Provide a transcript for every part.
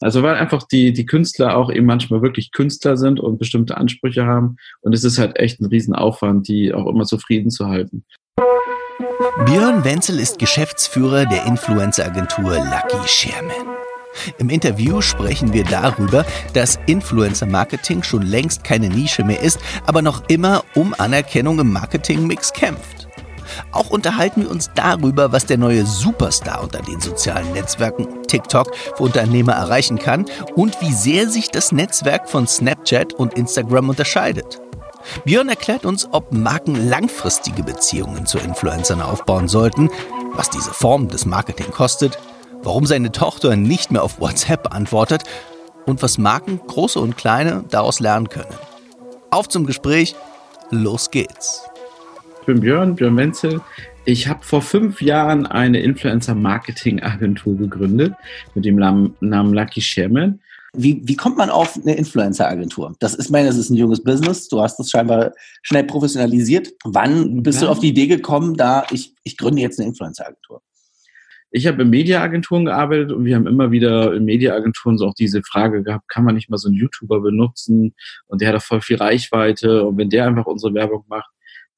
Also weil einfach die, die Künstler auch eben manchmal wirklich Künstler sind und bestimmte Ansprüche haben. Und es ist halt echt ein Riesenaufwand, die auch immer zufrieden zu halten. Björn Wenzel ist Geschäftsführer der Influencer-Agentur Lucky Sherman. Im Interview sprechen wir darüber, dass Influencer-Marketing schon längst keine Nische mehr ist, aber noch immer um Anerkennung im Marketingmix kämpft. Auch unterhalten wir uns darüber, was der neue Superstar unter den sozialen Netzwerken TikTok für Unternehmer erreichen kann und wie sehr sich das Netzwerk von Snapchat und Instagram unterscheidet. Björn erklärt uns, ob Marken langfristige Beziehungen zu Influencern aufbauen sollten, was diese Form des Marketing kostet warum seine Tochter nicht mehr auf WhatsApp antwortet und was Marken, große und kleine, daraus lernen können. Auf zum Gespräch, los geht's. Ich bin Björn, Björn Wenzel. Ich habe vor fünf Jahren eine Influencer-Marketing-Agentur gegründet mit dem Namen Lucky Sherman. Wie, wie kommt man auf eine Influencer-Agentur? Das ist, meine, das ist ein junges Business. Du hast das scheinbar schnell professionalisiert. Wann bist ja. du auf die Idee gekommen, da ich, ich gründe jetzt eine Influencer-Agentur? Ich habe in Mediaagenturen gearbeitet und wir haben immer wieder in Mediaagenturen so auch diese Frage gehabt, kann man nicht mal so einen YouTuber benutzen und der hat doch voll viel Reichweite und wenn der einfach unsere Werbung macht.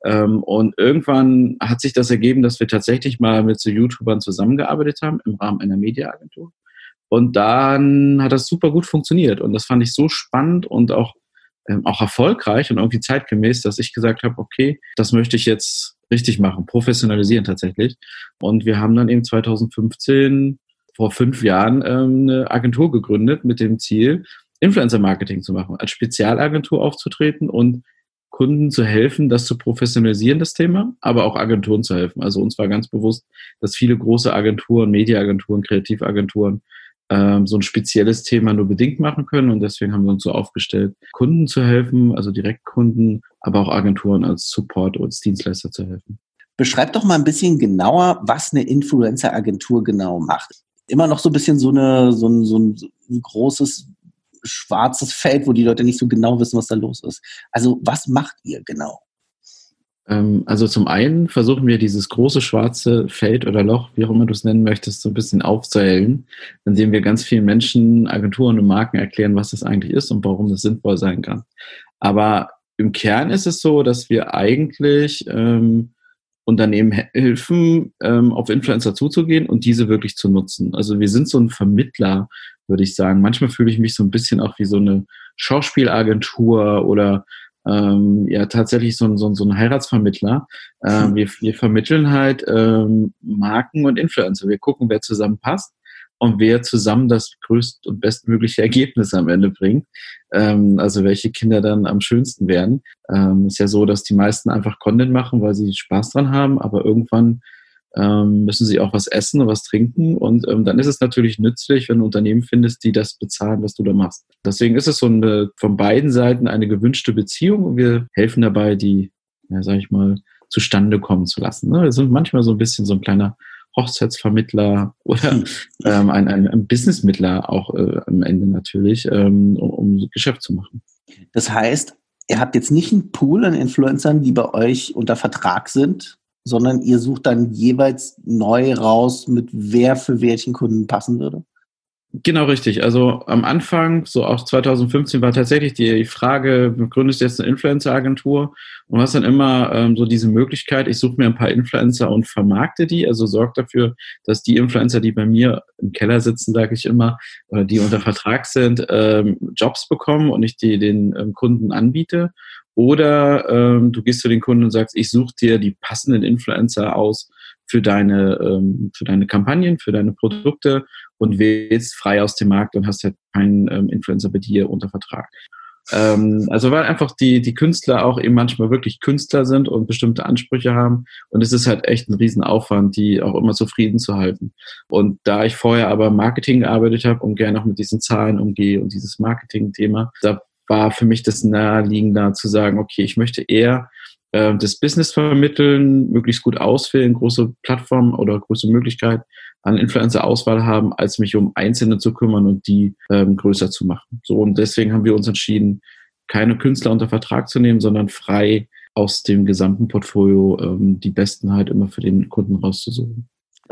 Ähm, und irgendwann hat sich das ergeben, dass wir tatsächlich mal mit so YouTubern zusammengearbeitet haben im Rahmen einer Mediaagentur. Und dann hat das super gut funktioniert und das fand ich so spannend und auch ähm, auch erfolgreich und irgendwie zeitgemäß, dass ich gesagt habe, okay, das möchte ich jetzt richtig machen, professionalisieren tatsächlich. Und wir haben dann eben 2015, vor fünf Jahren, ähm, eine Agentur gegründet mit dem Ziel, Influencer-Marketing zu machen, als Spezialagentur aufzutreten und Kunden zu helfen, das zu professionalisieren, das Thema, aber auch Agenturen zu helfen. Also uns war ganz bewusst, dass viele große Agenturen, Mediaagenturen, Kreativagenturen ähm, so ein spezielles Thema nur bedingt machen können. Und deswegen haben wir uns so aufgestellt, Kunden zu helfen, also Direktkunden, aber auch Agenturen als Support als Dienstleister zu helfen. Beschreib doch mal ein bisschen genauer, was eine Influencer-Agentur genau macht. Immer noch so ein bisschen so, eine, so, ein, so ein großes schwarzes Feld, wo die Leute nicht so genau wissen, was da los ist. Also was macht ihr genau? Ähm, also zum einen versuchen wir dieses große schwarze Feld oder Loch, wie auch immer du es nennen möchtest, so ein bisschen aufzuhellen, indem wir ganz vielen Menschen, Agenturen und Marken erklären, was das eigentlich ist und warum das sinnvoll sein kann. Aber im Kern ist es so, dass wir eigentlich ähm, Unternehmen helfen, ähm, auf Influencer zuzugehen und diese wirklich zu nutzen. Also wir sind so ein Vermittler, würde ich sagen. Manchmal fühle ich mich so ein bisschen auch wie so eine Schauspielagentur oder ähm, ja tatsächlich so ein, so ein, so ein Heiratsvermittler. Ähm, hm. wir, wir vermitteln halt ähm, Marken und Influencer. Wir gucken, wer zusammen passt und wer zusammen das größte und bestmögliche Ergebnis am Ende bringt. Ähm, also welche Kinder dann am schönsten werden. Ähm, ist ja so, dass die meisten einfach Content machen, weil sie Spaß dran haben, aber irgendwann ähm, müssen sie auch was essen und was trinken. Und ähm, dann ist es natürlich nützlich, wenn du Unternehmen findest, die das bezahlen, was du da machst. Deswegen ist es so eine, von beiden Seiten eine gewünschte Beziehung und wir helfen dabei, die, ja, sag ich mal, zustande kommen zu lassen. Ne? Wir sind manchmal so ein bisschen so ein kleiner Hochzeitsvermittler oder ähm, ein, ein, ein Businessmittler auch äh, am Ende natürlich, ähm, um, um Geschäft zu machen. Das heißt, ihr habt jetzt nicht einen Pool an Influencern, die bei euch unter Vertrag sind, sondern ihr sucht dann jeweils neu raus, mit wer für welchen Kunden passen würde? Genau richtig. Also am Anfang, so auch 2015, war tatsächlich die Frage, du gründest jetzt eine Influencer-Agentur und hast dann immer ähm, so diese Möglichkeit, ich suche mir ein paar Influencer und vermarkte die, also sorge dafür, dass die Influencer, die bei mir im Keller sitzen, sage ich immer, oder die unter Vertrag sind, ähm, Jobs bekommen und ich die den ähm, Kunden anbiete. Oder ähm, du gehst zu den Kunden und sagst, ich suche dir die passenden Influencer aus für deine, ähm, für deine Kampagnen, für deine Produkte und wählst frei aus dem Markt und hast halt keinen ähm, Influencer bei dir unter Vertrag. Ähm, also weil einfach die, die Künstler auch eben manchmal wirklich Künstler sind und bestimmte Ansprüche haben. Und es ist halt echt ein Riesenaufwand, die auch immer zufrieden zu halten. Und da ich vorher aber Marketing gearbeitet habe und gerne auch mit diesen Zahlen umgehe und dieses Marketing-Thema, da war für mich das naheliegender zu sagen, okay, ich möchte eher äh, das Business vermitteln, möglichst gut auswählen, große Plattformen oder große Möglichkeit an Influencer-Auswahl haben, als mich um Einzelne zu kümmern und die ähm, größer zu machen. So und deswegen haben wir uns entschieden, keine Künstler unter Vertrag zu nehmen, sondern frei aus dem gesamten Portfolio ähm, die besten halt immer für den Kunden rauszusuchen.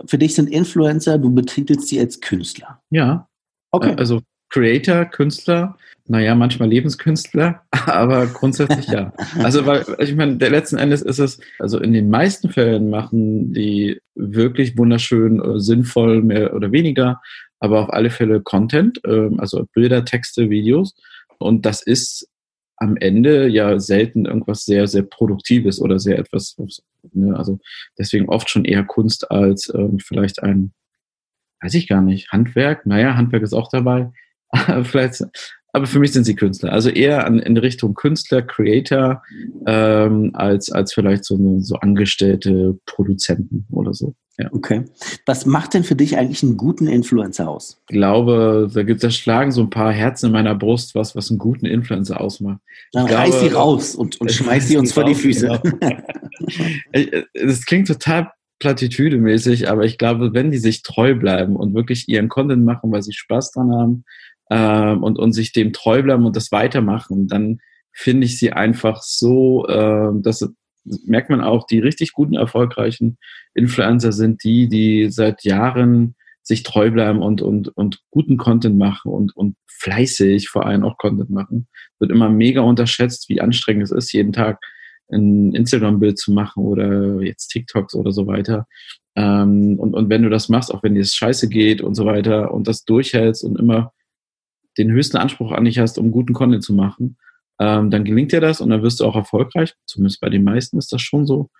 Für dich sind Influencer, du betitelst sie als Künstler. Ja. Okay. Also Creator, Künstler, naja, manchmal Lebenskünstler, aber grundsätzlich ja. Also, weil, ich meine, der letzten Endes ist es, also in den meisten Fällen machen die wirklich wunderschön, äh, sinnvoll, mehr oder weniger, aber auf alle Fälle Content, äh, also Bilder, Texte, Videos. Und das ist am Ende ja selten irgendwas sehr, sehr Produktives oder sehr etwas, ne, also deswegen oft schon eher Kunst als ähm, vielleicht ein, weiß ich gar nicht, Handwerk. Naja, Handwerk ist auch dabei. vielleicht aber für mich sind sie Künstler. Also eher an, in Richtung Künstler, Creator, ähm, als, als vielleicht so, so angestellte Produzenten oder so. Ja. Okay. Was macht denn für dich eigentlich einen guten Influencer aus? Ich glaube, da gibt es schlagen so ein paar Herzen in meiner Brust, was, was einen guten Influencer ausmacht. Dann ich reiß sie raus und, und schmeiß sie uns vor die Füße. Genau. das klingt total platitüdemäßig, aber ich glaube, wenn die sich treu bleiben und wirklich ihren Content machen, weil sie Spaß dran haben, ähm, und, und sich dem treu bleiben und das weitermachen, dann finde ich sie einfach so, äh, dass merkt man auch, die richtig guten, erfolgreichen Influencer sind die, die seit Jahren sich treu bleiben und, und, und guten Content machen und, und fleißig vor allem auch Content machen. Wird immer mega unterschätzt, wie anstrengend es ist, jeden Tag ein Instagram-Bild zu machen oder jetzt TikToks oder so weiter. Ähm, und, und wenn du das machst, auch wenn dir es scheiße geht und so weiter und das durchhältst und immer den höchsten Anspruch an dich hast, um guten Content zu machen, ähm, dann gelingt dir das und dann wirst du auch erfolgreich. Zumindest bei den meisten ist das schon so.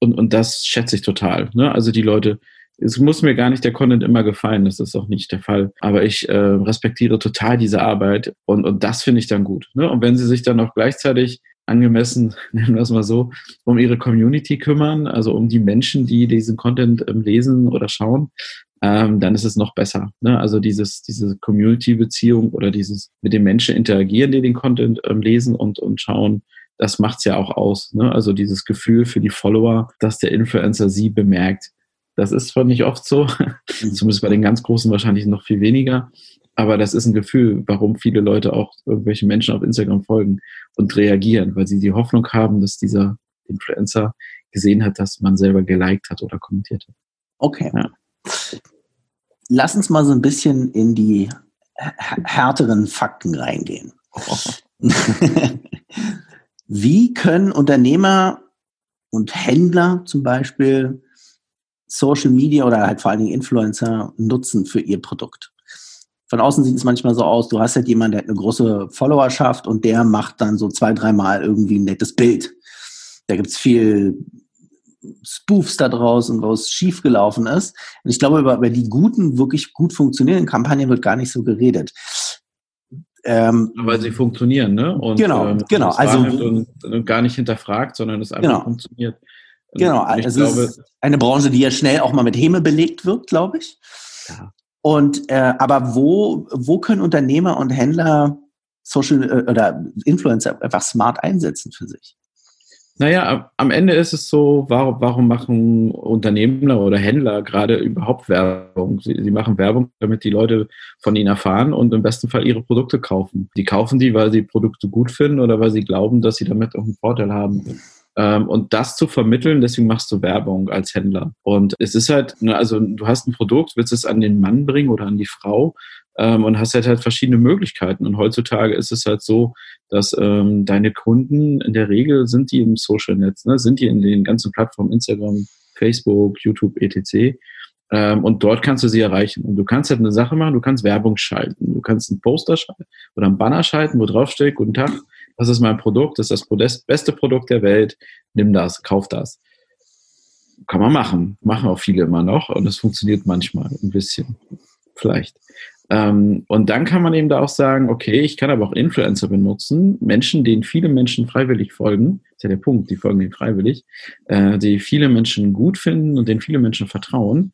Und, und das schätze ich total. Ne? Also die Leute, es muss mir gar nicht der Content immer gefallen, das ist auch nicht der Fall. Aber ich äh, respektiere total diese Arbeit und, und das finde ich dann gut. Ne? Und wenn sie sich dann auch gleichzeitig angemessen, nennen wir es mal so, um ihre Community kümmern, also um die Menschen, die diesen Content ähm, lesen oder schauen, ähm, dann ist es noch besser. Ne? Also dieses, diese Community-Beziehung oder dieses mit den Menschen interagieren, die den Content ähm, lesen und, und schauen, das macht's ja auch aus. Ne? Also dieses Gefühl für die Follower, dass der Influencer sie bemerkt. Das ist zwar nicht oft so, mhm. zumindest bei den ganz Großen wahrscheinlich noch viel weniger, aber das ist ein Gefühl, warum viele Leute auch irgendwelche Menschen auf Instagram folgen und reagieren, weil sie die Hoffnung haben, dass dieser Influencer gesehen hat, dass man selber geliked hat oder kommentiert hat. Okay. Ja lass uns mal so ein bisschen in die härteren Fakten reingehen. Wie können Unternehmer und Händler zum Beispiel Social Media oder halt vor allen Dingen Influencer nutzen für ihr Produkt? Von außen sieht es manchmal so aus, du hast halt jemanden, der hat eine große Followerschaft und der macht dann so zwei, dreimal irgendwie ein nettes Bild. Da gibt es viel Spoofs da draußen, wo es schiefgelaufen ist. Und ich glaube, über, über die guten, wirklich gut funktionierenden Kampagnen wird gar nicht so geredet. Ähm, Weil sie funktionieren, ne? Und, genau, ähm, genau. Also und, und, gar nicht hinterfragt, sondern es einfach genau. funktioniert. Und genau, also glaube, es ist eine Branche, die ja schnell auch mal mit Häme belegt wird, glaube ich. Ja. Und äh, aber wo, wo können Unternehmer und Händler Social äh, oder Influencer einfach smart einsetzen für sich? Naja, am Ende ist es so, warum, warum machen Unternehmer oder Händler gerade überhaupt Werbung? Sie, sie, machen Werbung, damit die Leute von ihnen erfahren und im besten Fall ihre Produkte kaufen. Die kaufen die, weil sie Produkte gut finden oder weil sie glauben, dass sie damit auch einen Vorteil haben. Ähm, und das zu vermitteln, deswegen machst du Werbung als Händler. Und es ist halt, ne, also du hast ein Produkt, willst es an den Mann bringen oder an die Frau ähm, und hast halt, halt verschiedene Möglichkeiten. Und heutzutage ist es halt so, dass ähm, deine Kunden in der Regel sind die im Social Netz, ne? sind die in den ganzen Plattformen Instagram, Facebook, YouTube, etc. Ähm, und dort kannst du sie erreichen. Und du kannst halt eine Sache machen, du kannst Werbung schalten. Du kannst einen Poster schalten oder einen Banner schalten, wo drauf steht, guten Tag, das ist mein Produkt, das ist das beste Produkt der Welt, nimm das, kauf das. Kann man machen. Machen auch viele immer noch und es funktioniert manchmal ein bisschen. Vielleicht. Ähm, und dann kann man eben da auch sagen, okay, ich kann aber auch Influencer benutzen, Menschen, denen viele Menschen freiwillig folgen, ist ja der Punkt, die folgen denen freiwillig, äh, die viele Menschen gut finden und denen viele Menschen vertrauen.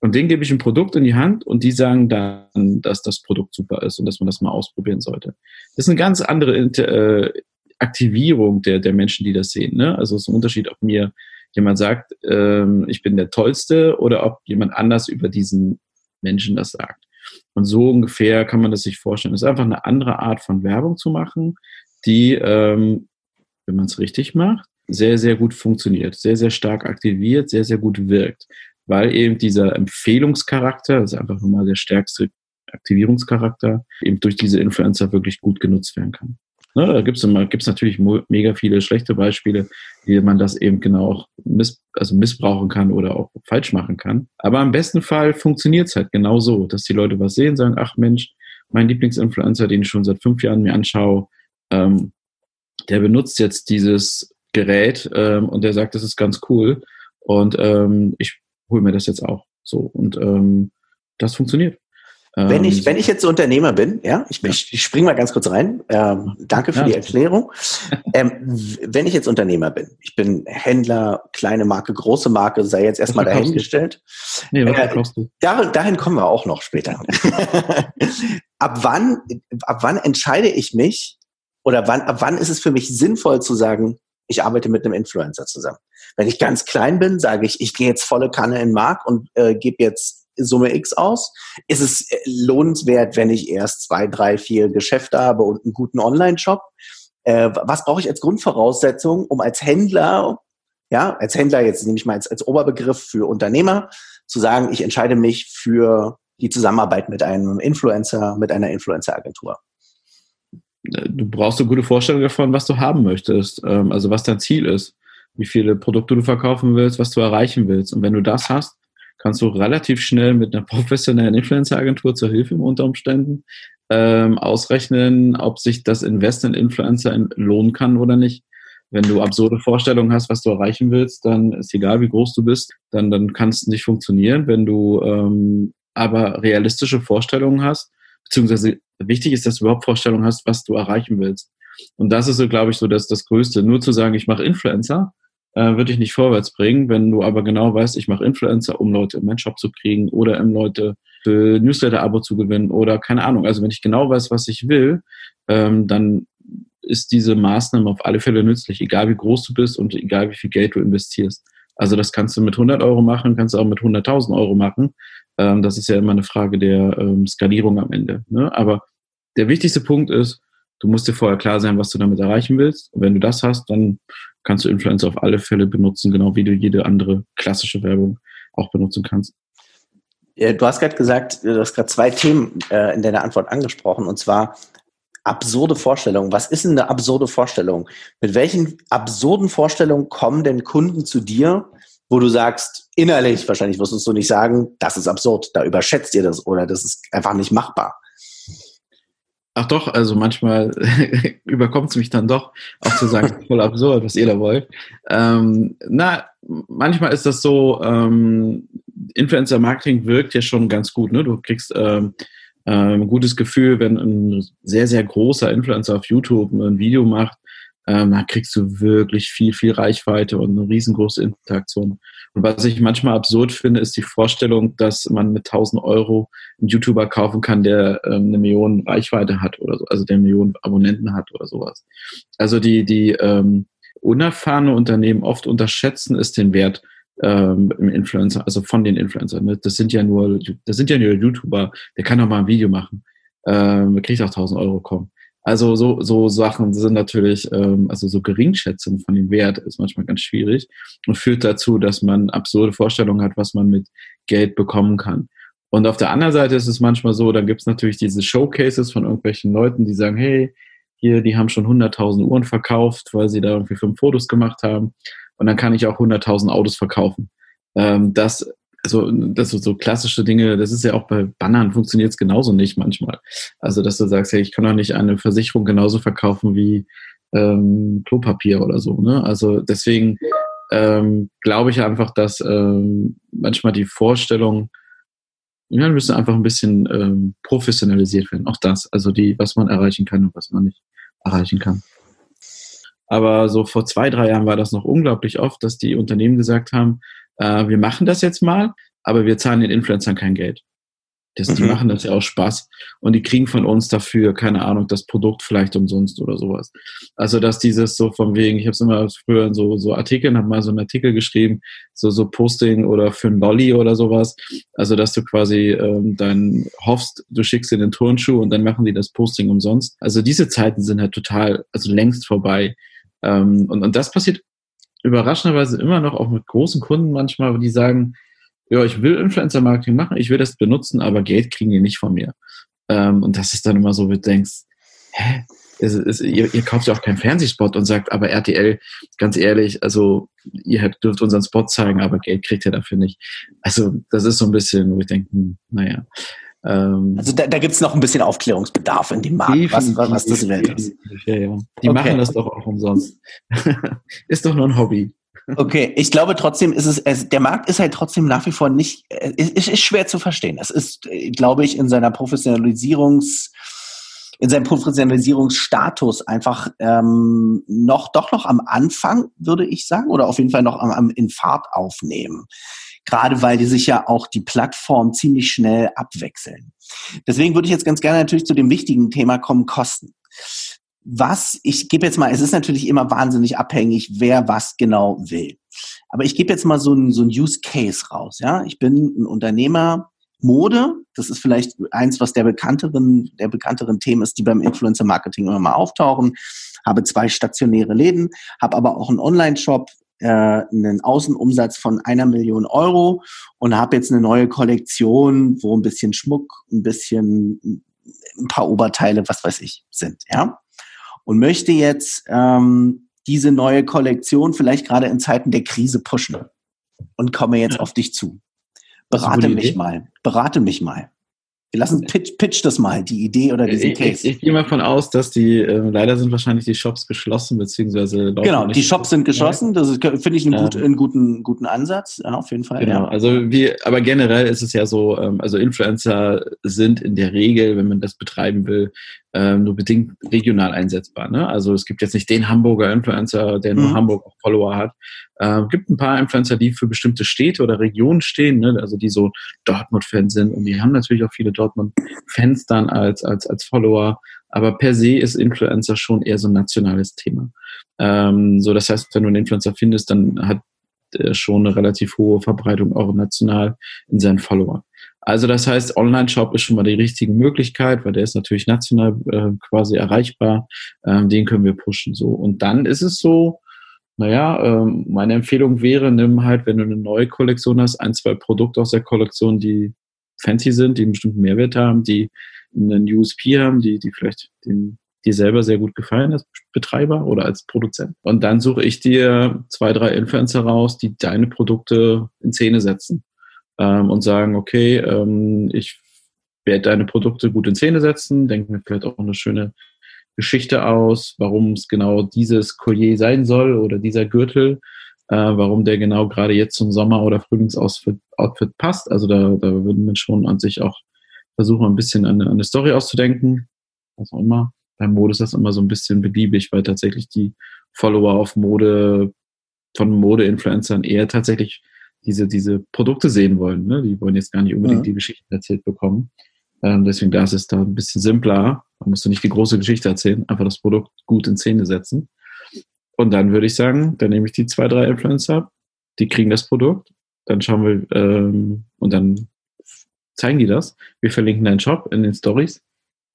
Und denen gebe ich ein Produkt in die Hand und die sagen dann, dass das Produkt super ist und dass man das mal ausprobieren sollte. Das ist eine ganz andere äh, Aktivierung der, der Menschen, die das sehen. Ne? Also es ist ein Unterschied, ob mir jemand sagt, ähm, ich bin der Tollste oder ob jemand anders über diesen Menschen das sagt. Und so ungefähr kann man das sich vorstellen. Es ist einfach eine andere Art von Werbung zu machen, die, ähm, wenn man es richtig macht, sehr, sehr gut funktioniert, sehr, sehr stark aktiviert, sehr, sehr gut wirkt. Weil eben dieser Empfehlungscharakter, das ist einfach nochmal der stärkste Aktivierungscharakter eben durch diese Influencer wirklich gut genutzt werden kann. Ne, da gibt es natürlich mega viele schlechte Beispiele, wie man das eben genau auch miss, also missbrauchen kann oder auch falsch machen kann. Aber im besten Fall funktioniert es halt genau so, dass die Leute was sehen, sagen, ach Mensch, mein Lieblingsinfluencer, den ich schon seit fünf Jahren mir anschaue, ähm, der benutzt jetzt dieses Gerät ähm, und der sagt, das ist ganz cool und ähm, ich hole mir das jetzt auch. So und ähm, das funktioniert. Wenn ich, ähm, wenn ich jetzt Unternehmer bin, ja, ich, ja. ich, ich springe mal ganz kurz rein. Ähm, danke für ja, die Erklärung. ähm, wenn ich jetzt Unternehmer bin, ich bin Händler, kleine Marke, große Marke, sei jetzt erstmal dahingestellt. Nee, was äh, du? Dahin, dahin kommen wir auch noch später. ab wann, ab wann entscheide ich mich oder wann, ab wann ist es für mich sinnvoll zu sagen, ich arbeite mit einem Influencer zusammen? Wenn ich ganz klein bin, sage ich, ich gehe jetzt volle Kanne in den Markt und äh, gebe jetzt Summe X aus? Ist es äh, lohnenswert, wenn ich erst zwei, drei, vier Geschäfte habe und einen guten Online-Shop? Äh, was brauche ich als Grundvoraussetzung, um als Händler, ja, als Händler jetzt nehme ich mal als, als Oberbegriff für Unternehmer, zu sagen, ich entscheide mich für die Zusammenarbeit mit einem Influencer, mit einer Influencer-Agentur? Du brauchst eine gute Vorstellung davon, was du haben möchtest, ähm, also was dein Ziel ist, wie viele Produkte du verkaufen willst, was du erreichen willst. Und wenn du das hast, kannst du relativ schnell mit einer professionellen Influencer-Agentur zur Hilfe im unter Umständen ähm, ausrechnen, ob sich das Invest in Influencer lohnen kann oder nicht. Wenn du absurde Vorstellungen hast, was du erreichen willst, dann ist egal, wie groß du bist, dann, dann kann es nicht funktionieren. Wenn du ähm, aber realistische Vorstellungen hast, beziehungsweise wichtig ist, dass du überhaupt Vorstellungen hast, was du erreichen willst. Und das ist so, glaube ich, so das, das Größte. Nur zu sagen, ich mache Influencer, äh, würde ich nicht vorwärts bringen. Wenn du aber genau weißt, ich mache Influencer, um Leute in meinen Shop zu kriegen oder um Leute für Newsletter-Abo zu gewinnen oder keine Ahnung. Also wenn ich genau weiß, was ich will, ähm, dann ist diese Maßnahme auf alle Fälle nützlich, egal wie groß du bist und egal wie viel Geld du investierst. Also das kannst du mit 100 Euro machen, kannst du auch mit 100.000 Euro machen. Ähm, das ist ja immer eine Frage der ähm, Skalierung am Ende. Ne? Aber der wichtigste Punkt ist, du musst dir vorher klar sein, was du damit erreichen willst. Und wenn du das hast, dann kannst du Influencer auf alle Fälle benutzen, genau wie du jede andere klassische Werbung auch benutzen kannst. Du hast gerade gesagt, du hast gerade zwei Themen äh, in deiner Antwort angesprochen, und zwar absurde Vorstellungen. Was ist denn eine absurde Vorstellung? Mit welchen absurden Vorstellungen kommen denn Kunden zu dir, wo du sagst, innerlich, wahrscheinlich wirst du es so nicht sagen, das ist absurd, da überschätzt ihr das oder das ist einfach nicht machbar. Ach doch, also manchmal überkommt es mich dann doch, auch zu sagen, voll absurd, was ihr da wollt. Ähm, na, manchmal ist das so, ähm, Influencer-Marketing wirkt ja schon ganz gut. Ne? Du kriegst ähm, ein ähm, gutes Gefühl, wenn ein sehr, sehr großer Influencer auf YouTube ein Video macht, ähm, dann kriegst du wirklich viel, viel Reichweite und eine riesengroße Interaktion. Und was ich manchmal absurd finde, ist die Vorstellung, dass man mit 1000 Euro einen YouTuber kaufen kann, der ähm, eine Million Reichweite hat oder so, also der Millionen Abonnenten hat oder sowas. Also die, die ähm, unerfahrene Unternehmen oft unterschätzen ist den Wert ähm, im Influencer, also von den Influencern. Ne? Das sind ja nur, das sind ja nur YouTuber, der kann doch mal ein Video machen. Ähm, kriegt auch 1000 Euro kommen. Also so, so Sachen sind natürlich, ähm, also so Geringschätzung von dem Wert ist manchmal ganz schwierig und führt dazu, dass man absurde Vorstellungen hat, was man mit Geld bekommen kann. Und auf der anderen Seite ist es manchmal so, dann gibt es natürlich diese Showcases von irgendwelchen Leuten, die sagen, hey, hier, die haben schon 100.000 Uhren verkauft, weil sie da irgendwie fünf Fotos gemacht haben. Und dann kann ich auch 100.000 Autos verkaufen. Ähm, das also das so, so klassische Dinge, das ist ja auch bei Bannern funktioniert es genauso nicht manchmal. Also dass du sagst, hey, ich kann doch nicht eine Versicherung genauso verkaufen wie ähm, Klopapier oder so. Ne? Also deswegen ähm, glaube ich einfach, dass ähm, manchmal die Vorstellung, ja, müssen einfach ein bisschen ähm, professionalisiert werden. Auch das, also die, was man erreichen kann und was man nicht erreichen kann. Aber so vor zwei, drei Jahren war das noch unglaublich oft, dass die Unternehmen gesagt haben, äh, wir machen das jetzt mal, aber wir zahlen den Influencern kein Geld. Das, mhm. Die machen das ja auch Spaß und die kriegen von uns dafür, keine Ahnung, das Produkt vielleicht umsonst oder sowas. Also dass dieses so von wegen, ich habe es immer früher in so, so Artikeln, habe mal so einen Artikel geschrieben, so, so Posting oder für ein Lolly oder sowas. Also dass du quasi ähm, dann hoffst, du schickst in den Turnschuh und dann machen die das Posting umsonst. Also diese Zeiten sind halt total, also längst vorbei. Ähm, und, und das passiert überraschenderweise immer noch auch mit großen Kunden manchmal, die sagen, ja, ich will Influencer-Marketing machen, ich will das benutzen, aber Geld kriegen die nicht von mir. Ähm, und das ist dann immer so, wo du denkst, hä? Es, es, ihr, ihr, kauft ja auch keinen Fernsehspot und sagt, aber RTL, ganz ehrlich, also ihr dürft unseren Spot zeigen, aber Geld kriegt ihr dafür nicht. Also das ist so ein bisschen, wo ich denke, hm, naja. Ähm, also da, da gibt es noch ein bisschen Aufklärungsbedarf in dem Markt, was, was das wert ist. Ja, ja. Die okay. machen das doch auch umsonst. ist doch nur ein Hobby. Okay, ich glaube trotzdem ist es, es, der Markt ist halt trotzdem nach wie vor nicht, es ist, ist schwer zu verstehen. Es ist, glaube ich, in seiner Professionalisierungs, in seinem Professionalisierungsstatus einfach ähm, noch doch noch am Anfang, würde ich sagen, oder auf jeden Fall noch am, am in Fahrt aufnehmen. Gerade weil die sich ja auch die Plattform ziemlich schnell abwechseln. Deswegen würde ich jetzt ganz gerne natürlich zu dem wichtigen Thema kommen, Kosten was, ich gebe jetzt mal, es ist natürlich immer wahnsinnig abhängig, wer was genau will. Aber ich gebe jetzt mal so ein, so ein Use Case raus. Ja, ich bin ein Unternehmer, Mode, das ist vielleicht eins, was der bekannteren, der bekannteren Themen ist, die beim Influencer Marketing immer mal auftauchen. Habe zwei stationäre Läden, habe aber auch einen Online-Shop, äh, einen Außenumsatz von einer Million Euro und habe jetzt eine neue Kollektion, wo ein bisschen Schmuck, ein bisschen ein paar Oberteile, was weiß ich, sind. Ja, und möchte jetzt ähm, diese neue Kollektion vielleicht gerade in Zeiten der Krise pushen und komme jetzt auf dich zu. Berate mich mal. Berate mich mal. Wir lassen pitch, pitch das mal, die Idee oder diesen Case. Ich, ich, gehe mal von aus, dass die, äh, leider sind wahrscheinlich die Shops geschlossen, beziehungsweise Genau, die Shops sind geschlossen, das finde ich einen, gut, einen, guten, guten Ansatz, ja, auf jeden Fall. Genau, ja. also wie, aber generell ist es ja so, ähm, also Influencer sind in der Regel, wenn man das betreiben will, ähm, nur bedingt regional einsetzbar. Ne? Also es gibt jetzt nicht den Hamburger Influencer, der nur mhm. Hamburg Follower hat. Äh, gibt ein paar Influencer, die für bestimmte Städte oder Regionen stehen, ne? also die so Dortmund-Fans sind und die haben natürlich auch viele Dortmund-Fans dann als, als, als Follower. Aber per se ist Influencer schon eher so ein nationales Thema. Ähm, so, das heißt, wenn du einen Influencer findest, dann hat er schon eine relativ hohe Verbreitung auch national in seinen Followern. Also das heißt, Online-Shop ist schon mal die richtige Möglichkeit, weil der ist natürlich national äh, quasi erreichbar. Ähm, den können wir pushen. So und dann ist es so. Naja, ähm, meine Empfehlung wäre, nimm halt, wenn du eine neue Kollektion hast, ein, zwei Produkte aus der Kollektion, die fancy sind, die einen bestimmten Mehrwert haben, die einen USP haben, die, die vielleicht den, dir selber sehr gut gefallen als Betreiber oder als Produzent. Und dann suche ich dir zwei, drei Influencer raus, die deine Produkte in Szene setzen ähm, und sagen, okay, ähm, ich werde deine Produkte gut in Szene setzen, denke mir vielleicht auch eine schöne Geschichte aus, warum es genau dieses Collier sein soll oder dieser Gürtel, äh, warum der genau gerade jetzt zum Sommer- oder Frühlingsoutfit Outfit passt. Also da, da würden wir schon an sich auch versuchen, ein bisschen an eine Story auszudenken. Was auch immer. Bei Mode ist das immer so ein bisschen beliebig, weil tatsächlich die Follower auf Mode von Mode-Influencern eher tatsächlich diese, diese Produkte sehen wollen. Ne? Die wollen jetzt gar nicht unbedingt ja. die Geschichten erzählt bekommen. Ähm, deswegen da ist es da ein bisschen simpler. Man musst du nicht die große Geschichte erzählen, einfach das Produkt gut in Szene setzen. Und dann würde ich sagen, dann nehme ich die zwei, drei Influencer, die kriegen das Produkt, dann schauen wir ähm, und dann zeigen die das. Wir verlinken deinen Shop in den Stories.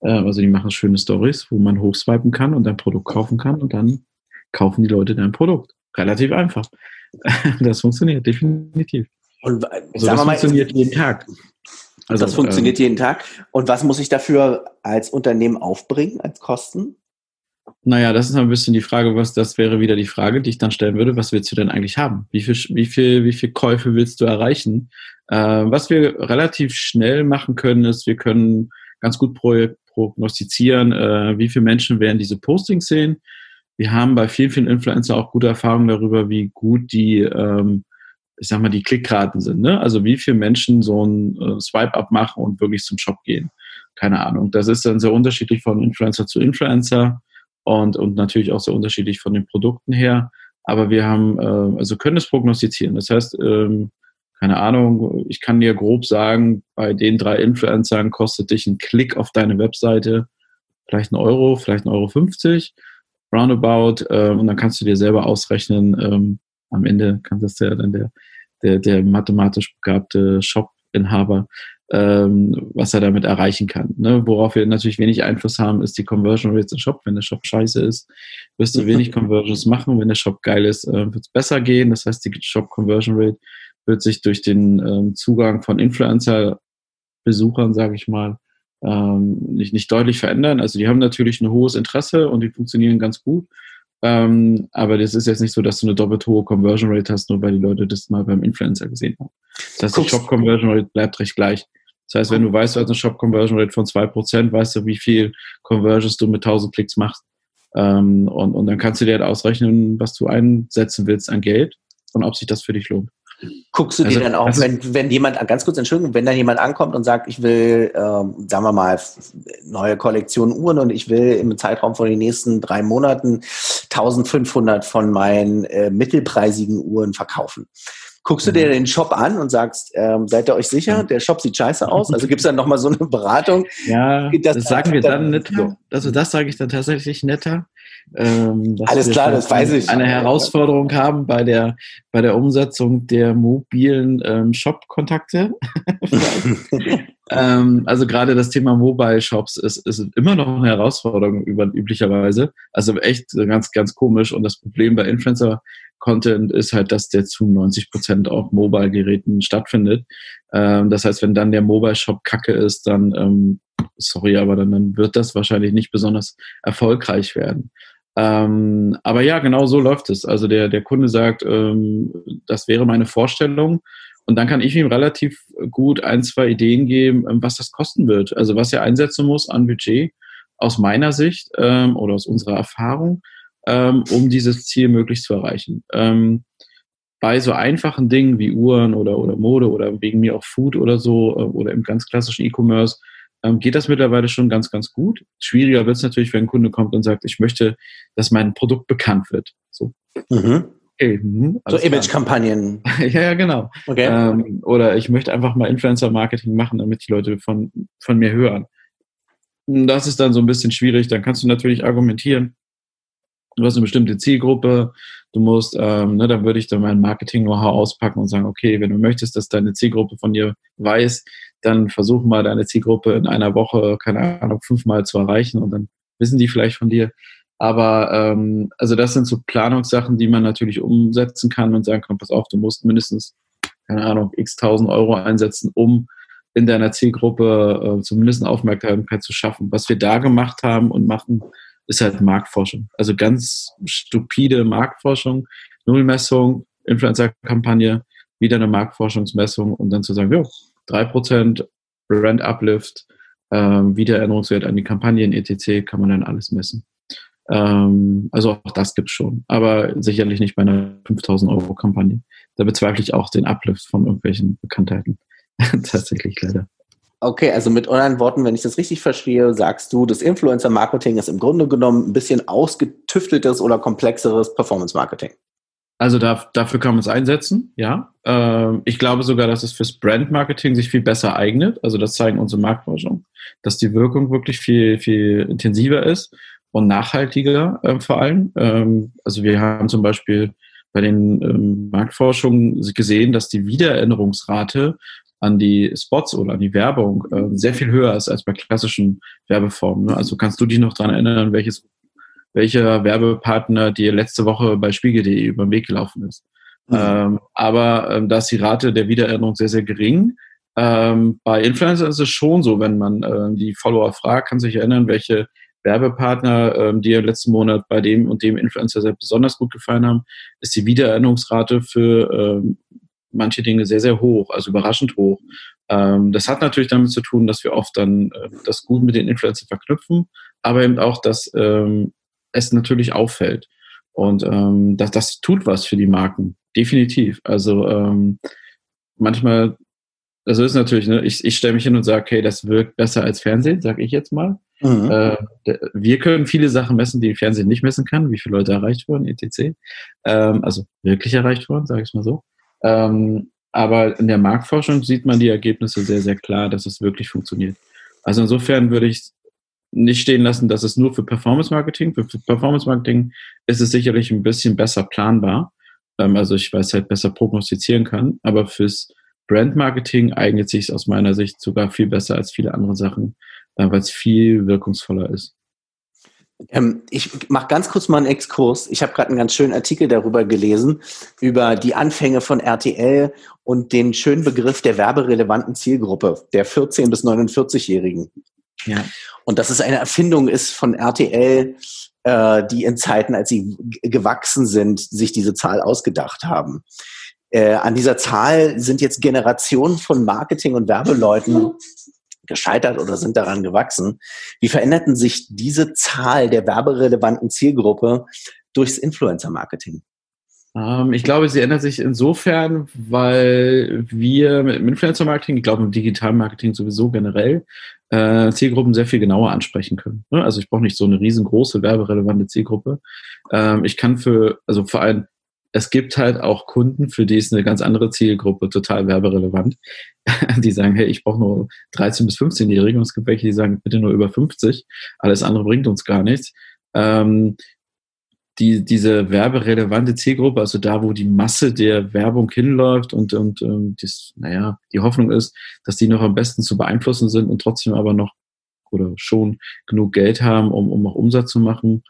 Ähm, also die machen schöne Stories, wo man hochswipen kann und dein Produkt kaufen kann und dann kaufen die Leute dein Produkt. Relativ einfach. das funktioniert definitiv. Und äh, also das mal, funktioniert jeden Tag. Also, das funktioniert ähm, jeden Tag. Und was muss ich dafür als Unternehmen aufbringen, als Kosten? Naja, das ist ein bisschen die Frage, was das wäre wieder die Frage, die ich dann stellen würde. Was willst du denn eigentlich haben? Wie viel, wie viel, wie viel Käufe willst du erreichen? Äh, was wir relativ schnell machen können, ist, wir können ganz gut pro, prognostizieren, äh, wie viele Menschen werden diese Postings sehen wir haben bei vielen, vielen Influencer auch gute Erfahrungen darüber, wie gut die, ähm, ich sag mal, die Klickraten sind. Ne? Also wie viele Menschen so ein äh, Swipe-Up machen und wirklich zum Shop gehen. Keine Ahnung. Das ist dann sehr unterschiedlich von Influencer zu Influencer und, und natürlich auch sehr unterschiedlich von den Produkten her. Aber wir haben, äh, also können es prognostizieren. Das heißt, ähm, keine Ahnung, ich kann dir grob sagen, bei den drei Influencern kostet dich ein Klick auf deine Webseite vielleicht ein Euro, vielleicht ein Euro 50 roundabout äh, und dann kannst du dir selber ausrechnen, ähm, am Ende kann das ja dann der, der, der mathematisch begabte Shop-Inhaber, ähm, was er damit erreichen kann. Ne? Worauf wir natürlich wenig Einfluss haben, ist die Conversion Rates im Shop. Wenn der Shop scheiße ist, wirst du wenig Conversions machen. Wenn der Shop geil ist, äh, wird es besser gehen. Das heißt, die Shop Conversion Rate wird sich durch den ähm, Zugang von Influencer-Besuchern, sage ich mal, ähm, nicht, nicht deutlich verändern. Also die haben natürlich ein hohes Interesse und die funktionieren ganz gut. Ähm, aber das ist jetzt nicht so, dass du eine doppelt hohe Conversion Rate hast, nur weil die Leute das mal beim Influencer gesehen haben. Das heißt, die Shop Conversion Rate bleibt recht gleich. Das heißt, wenn du weißt, du hast eine Shop Conversion Rate von 2%, weißt du, wie viel Conversions du mit 1000 Klicks machst. Ähm, und, und dann kannst du dir halt ausrechnen, was du einsetzen willst an Geld und ob sich das für dich lohnt. Guckst du also, dir dann auch, wenn, wenn jemand, ganz kurz Entschuldigung, wenn dann jemand ankommt und sagt, ich will, ähm, sagen wir mal, neue Kollektion Uhren und ich will im Zeitraum von den nächsten drei Monaten 1500 von meinen äh, mittelpreisigen Uhren verkaufen. Guckst du dir mhm. den Shop an und sagst, ähm, seid ihr euch sicher, der Shop sieht scheiße aus? Also gibt es dann nochmal so eine Beratung? Ja, das, das sagen wir dann netter. Also das sage ich dann tatsächlich netter. Ähm, Alles klar, das weiß ich. Eine Herausforderung haben bei der, bei der Umsetzung der mobilen ähm, Shop-Kontakte. ähm, also gerade das Thema Mobile Shops ist, ist immer noch eine Herausforderung über, üblicherweise. Also echt ganz, ganz komisch. Und das Problem bei Influencer Content ist halt, dass der zu 90 Prozent auf Mobile-Geräten stattfindet. Ähm, das heißt, wenn dann der Mobile-Shop kacke ist, dann, ähm, sorry, aber dann, dann wird das wahrscheinlich nicht besonders erfolgreich werden. Ähm, aber ja, genau so läuft es. Also der, der Kunde sagt, ähm, das wäre meine Vorstellung. Und dann kann ich ihm relativ gut ein, zwei Ideen geben, ähm, was das kosten wird. Also was er einsetzen muss an Budget aus meiner Sicht ähm, oder aus unserer Erfahrung, ähm, um dieses Ziel möglichst zu erreichen. Ähm, bei so einfachen Dingen wie Uhren oder, oder Mode oder wegen mir auch Food oder so äh, oder im ganz klassischen E-Commerce ähm, geht das mittlerweile schon ganz, ganz gut. Schwieriger wird es natürlich, wenn ein Kunde kommt und sagt, ich möchte, dass mein Produkt bekannt wird. So. Mhm. Okay, mh, so Image-Kampagnen. ja, ja, genau. Okay. Ähm, oder ich möchte einfach mal Influencer-Marketing machen, damit die Leute von, von mir hören. Das ist dann so ein bisschen schwierig. Dann kannst du natürlich argumentieren, du hast eine bestimmte Zielgruppe, du musst, ähm, ne, dann würde ich dann mein Marketing-Know-how auspacken und sagen, okay, wenn du möchtest, dass deine Zielgruppe von dir weiß, dann versuch mal deine Zielgruppe in einer Woche, keine Ahnung, fünfmal zu erreichen und dann wissen die vielleicht von dir. Aber ähm, also das sind so Planungssachen, die man natürlich umsetzen kann und sagen kann, pass auf, du musst mindestens, keine Ahnung, x tausend Euro einsetzen, um in deiner Zielgruppe äh, zumindest eine Aufmerksamkeit zu schaffen. Was wir da gemacht haben und machen, ist halt Marktforschung. Also ganz stupide Marktforschung, Nullmessung, Influencer-Kampagne, wieder eine Marktforschungsmessung und dann zu sagen, ja, 3% Brand Uplift, ähm, Wiedererinnerungswert an die Kampagnen, etc., kann man dann alles messen. Ähm, also auch das gibt's schon, aber sicherlich nicht bei einer 5000 Euro Kampagne. Da bezweifle ich auch den Uplift von irgendwelchen Bekanntheiten. Tatsächlich leider. Okay, also mit anderen Worten, wenn ich das richtig verstehe, sagst du, das Influencer-Marketing ist im Grunde genommen ein bisschen ausgetüfteltes oder komplexeres Performance-Marketing. Also da, dafür kann man es einsetzen, ja. Ähm, ich glaube sogar, dass es fürs Brand-Marketing sich viel besser eignet. Also das zeigen unsere Marktforschung, dass die Wirkung wirklich viel, viel intensiver ist und nachhaltiger äh, vor allem. Ähm, also wir haben zum Beispiel bei den ähm, Marktforschungen gesehen, dass die Wiedererinnerungsrate an die Spots oder an die Werbung äh, sehr viel höher ist als bei klassischen Werbeformen. Ne? Also kannst du dich noch daran erinnern, welches, welcher Werbepartner dir letzte Woche bei spiegel.de über den Weg gelaufen ist. Mhm. Ähm, aber ähm, da ist die Rate der Wiedererinnerung sehr, sehr gering. Ähm, bei Influencern ist es schon so, wenn man äh, die Follower fragt, kann sich erinnern, welche Werbepartner, ähm, die im letzten Monat bei dem und dem Influencer sehr besonders gut gefallen haben, ist die Wiedererinnerungsrate für ähm, manche Dinge sehr, sehr hoch, also überraschend hoch. Ähm, das hat natürlich damit zu tun, dass wir oft dann äh, das gut mit den Influencern verknüpfen, aber eben auch, dass ähm, es natürlich auffällt. Und ähm, das, das tut was für die Marken, definitiv. Also ähm, manchmal, also ist natürlich, ne, ich, ich stelle mich hin und sage, okay, das wirkt besser als Fernsehen, sage ich jetzt mal. Mhm. Äh, wir können viele Sachen messen, die Fernsehen nicht messen kann, wie viele Leute erreicht wurden, etc. Ähm, also wirklich erreicht wurden, sage ich mal so. Ähm, aber in der Marktforschung sieht man die Ergebnisse sehr, sehr klar, dass es wirklich funktioniert. Also insofern würde ich nicht stehen lassen, dass es nur für Performance Marketing, für Performance Marketing ist es sicherlich ein bisschen besser planbar. Ähm, also ich weiß halt besser prognostizieren kann, aber fürs Brand Marketing eignet sich es aus meiner Sicht sogar viel besser als viele andere Sachen, äh, weil es viel wirkungsvoller ist. Ähm, ich mache ganz kurz mal einen Exkurs. Ich habe gerade einen ganz schönen Artikel darüber gelesen, über die Anfänge von RTL und den schönen Begriff der werberelevanten Zielgruppe, der 14- bis 49-Jährigen. Ja. Und dass es eine Erfindung ist von RTL, äh, die in Zeiten, als sie gewachsen sind, sich diese Zahl ausgedacht haben. Äh, an dieser Zahl sind jetzt Generationen von Marketing- und Werbeleuten gescheitert oder sind daran gewachsen. Wie veränderten sich diese Zahl der werberelevanten Zielgruppe durchs Influencer-Marketing? Ähm, ich glaube, sie ändert sich insofern, weil wir mit Influencer-Marketing, ich glaube im Digital-Marketing sowieso generell, äh, Zielgruppen sehr viel genauer ansprechen können. Ne? Also ich brauche nicht so eine riesengroße werberelevante Zielgruppe. Ähm, ich kann für, also vor allem, es gibt halt auch Kunden, für die ist eine ganz andere Zielgruppe total werberelevant. die sagen, hey, ich brauche nur 13- bis 15-Jährige und es gibt welche, die sagen, bitte nur über 50, alles andere bringt uns gar nichts. Ähm, die, diese werberelevante Zielgruppe, also da, wo die Masse der Werbung hinläuft und, und ähm, dies, naja, die Hoffnung ist, dass die noch am besten zu beeinflussen sind und trotzdem aber noch oder schon genug Geld haben, um, um auch Umsatz zu machen.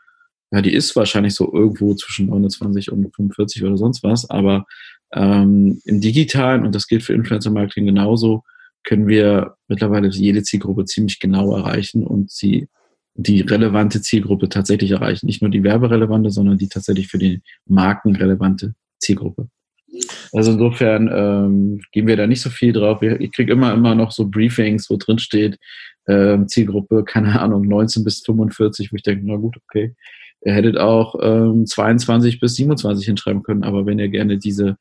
Ja, die ist wahrscheinlich so irgendwo zwischen 29 und 45 oder sonst was, aber ähm, im Digitalen, und das gilt für Influencer-Marketing genauso, können wir mittlerweile jede Zielgruppe ziemlich genau erreichen und sie die relevante Zielgruppe tatsächlich erreichen. Nicht nur die werberelevante, sondern die tatsächlich für die Marken relevante Zielgruppe. Also insofern ähm, gehen wir da nicht so viel drauf. Ich kriege immer, immer noch so Briefings, wo drin steht, ähm, Zielgruppe, keine Ahnung, 19 bis 45, wo ich denke, na gut, okay. Ihr hättet auch ähm, 22 bis 27 hinschreiben können, aber wenn ihr gerne diese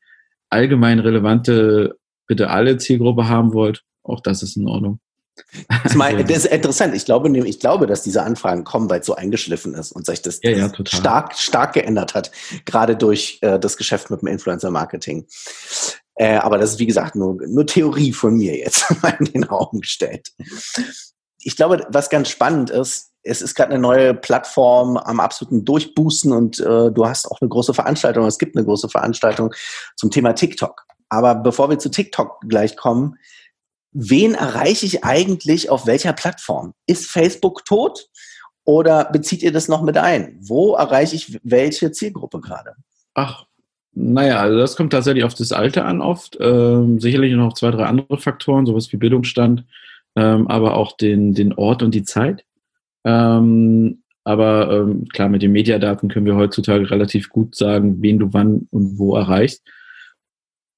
allgemein relevante, bitte alle Zielgruppe haben wollt, auch das ist in Ordnung. Das, ist interessant. Ich glaube, ich glaube, dass diese Anfragen kommen, weil es so eingeschliffen ist und sich das, ja, ja, stark, stark geändert hat, gerade durch äh, das Geschäft mit dem Influencer-Marketing. Äh, aber das ist, wie gesagt, nur, nur Theorie von mir jetzt in den Raum gestellt. Ich glaube, was ganz spannend ist, es ist gerade eine neue Plattform am absoluten Durchboosten und äh, du hast auch eine große Veranstaltung, es gibt eine große Veranstaltung zum Thema TikTok. Aber bevor wir zu TikTok gleich kommen, wen erreiche ich eigentlich auf welcher Plattform? Ist Facebook tot oder bezieht ihr das noch mit ein? Wo erreiche ich welche Zielgruppe gerade? Ach, naja, also das kommt tatsächlich auf das Alter an oft. Ähm, sicherlich noch zwei, drei andere Faktoren, sowas wie Bildungsstand, ähm, aber auch den, den Ort und die Zeit. Ähm, aber ähm, klar, mit den Mediadaten können wir heutzutage relativ gut sagen, wen du wann und wo erreichst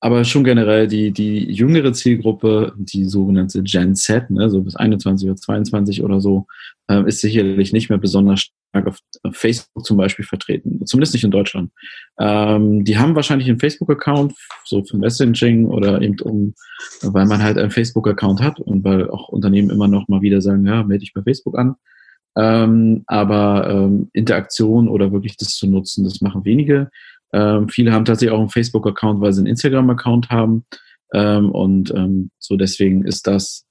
aber schon generell die, die jüngere Zielgruppe, die sogenannte Gen Z, ne, so bis 21 oder 22 oder so, äh, ist sicherlich nicht mehr besonders stark auf, Facebook zum Beispiel vertreten. Zumindest nicht in Deutschland. Ähm, die haben wahrscheinlich einen Facebook-Account, so für Messaging oder eben um, weil man halt einen Facebook-Account hat und weil auch Unternehmen immer noch mal wieder sagen, ja, melde dich bei Facebook an. Ähm, aber ähm, Interaktion oder wirklich das zu nutzen, das machen wenige. Ähm, viele haben tatsächlich auch einen Facebook-Account, weil sie einen Instagram-Account haben. Ähm, und ähm, so deswegen ist das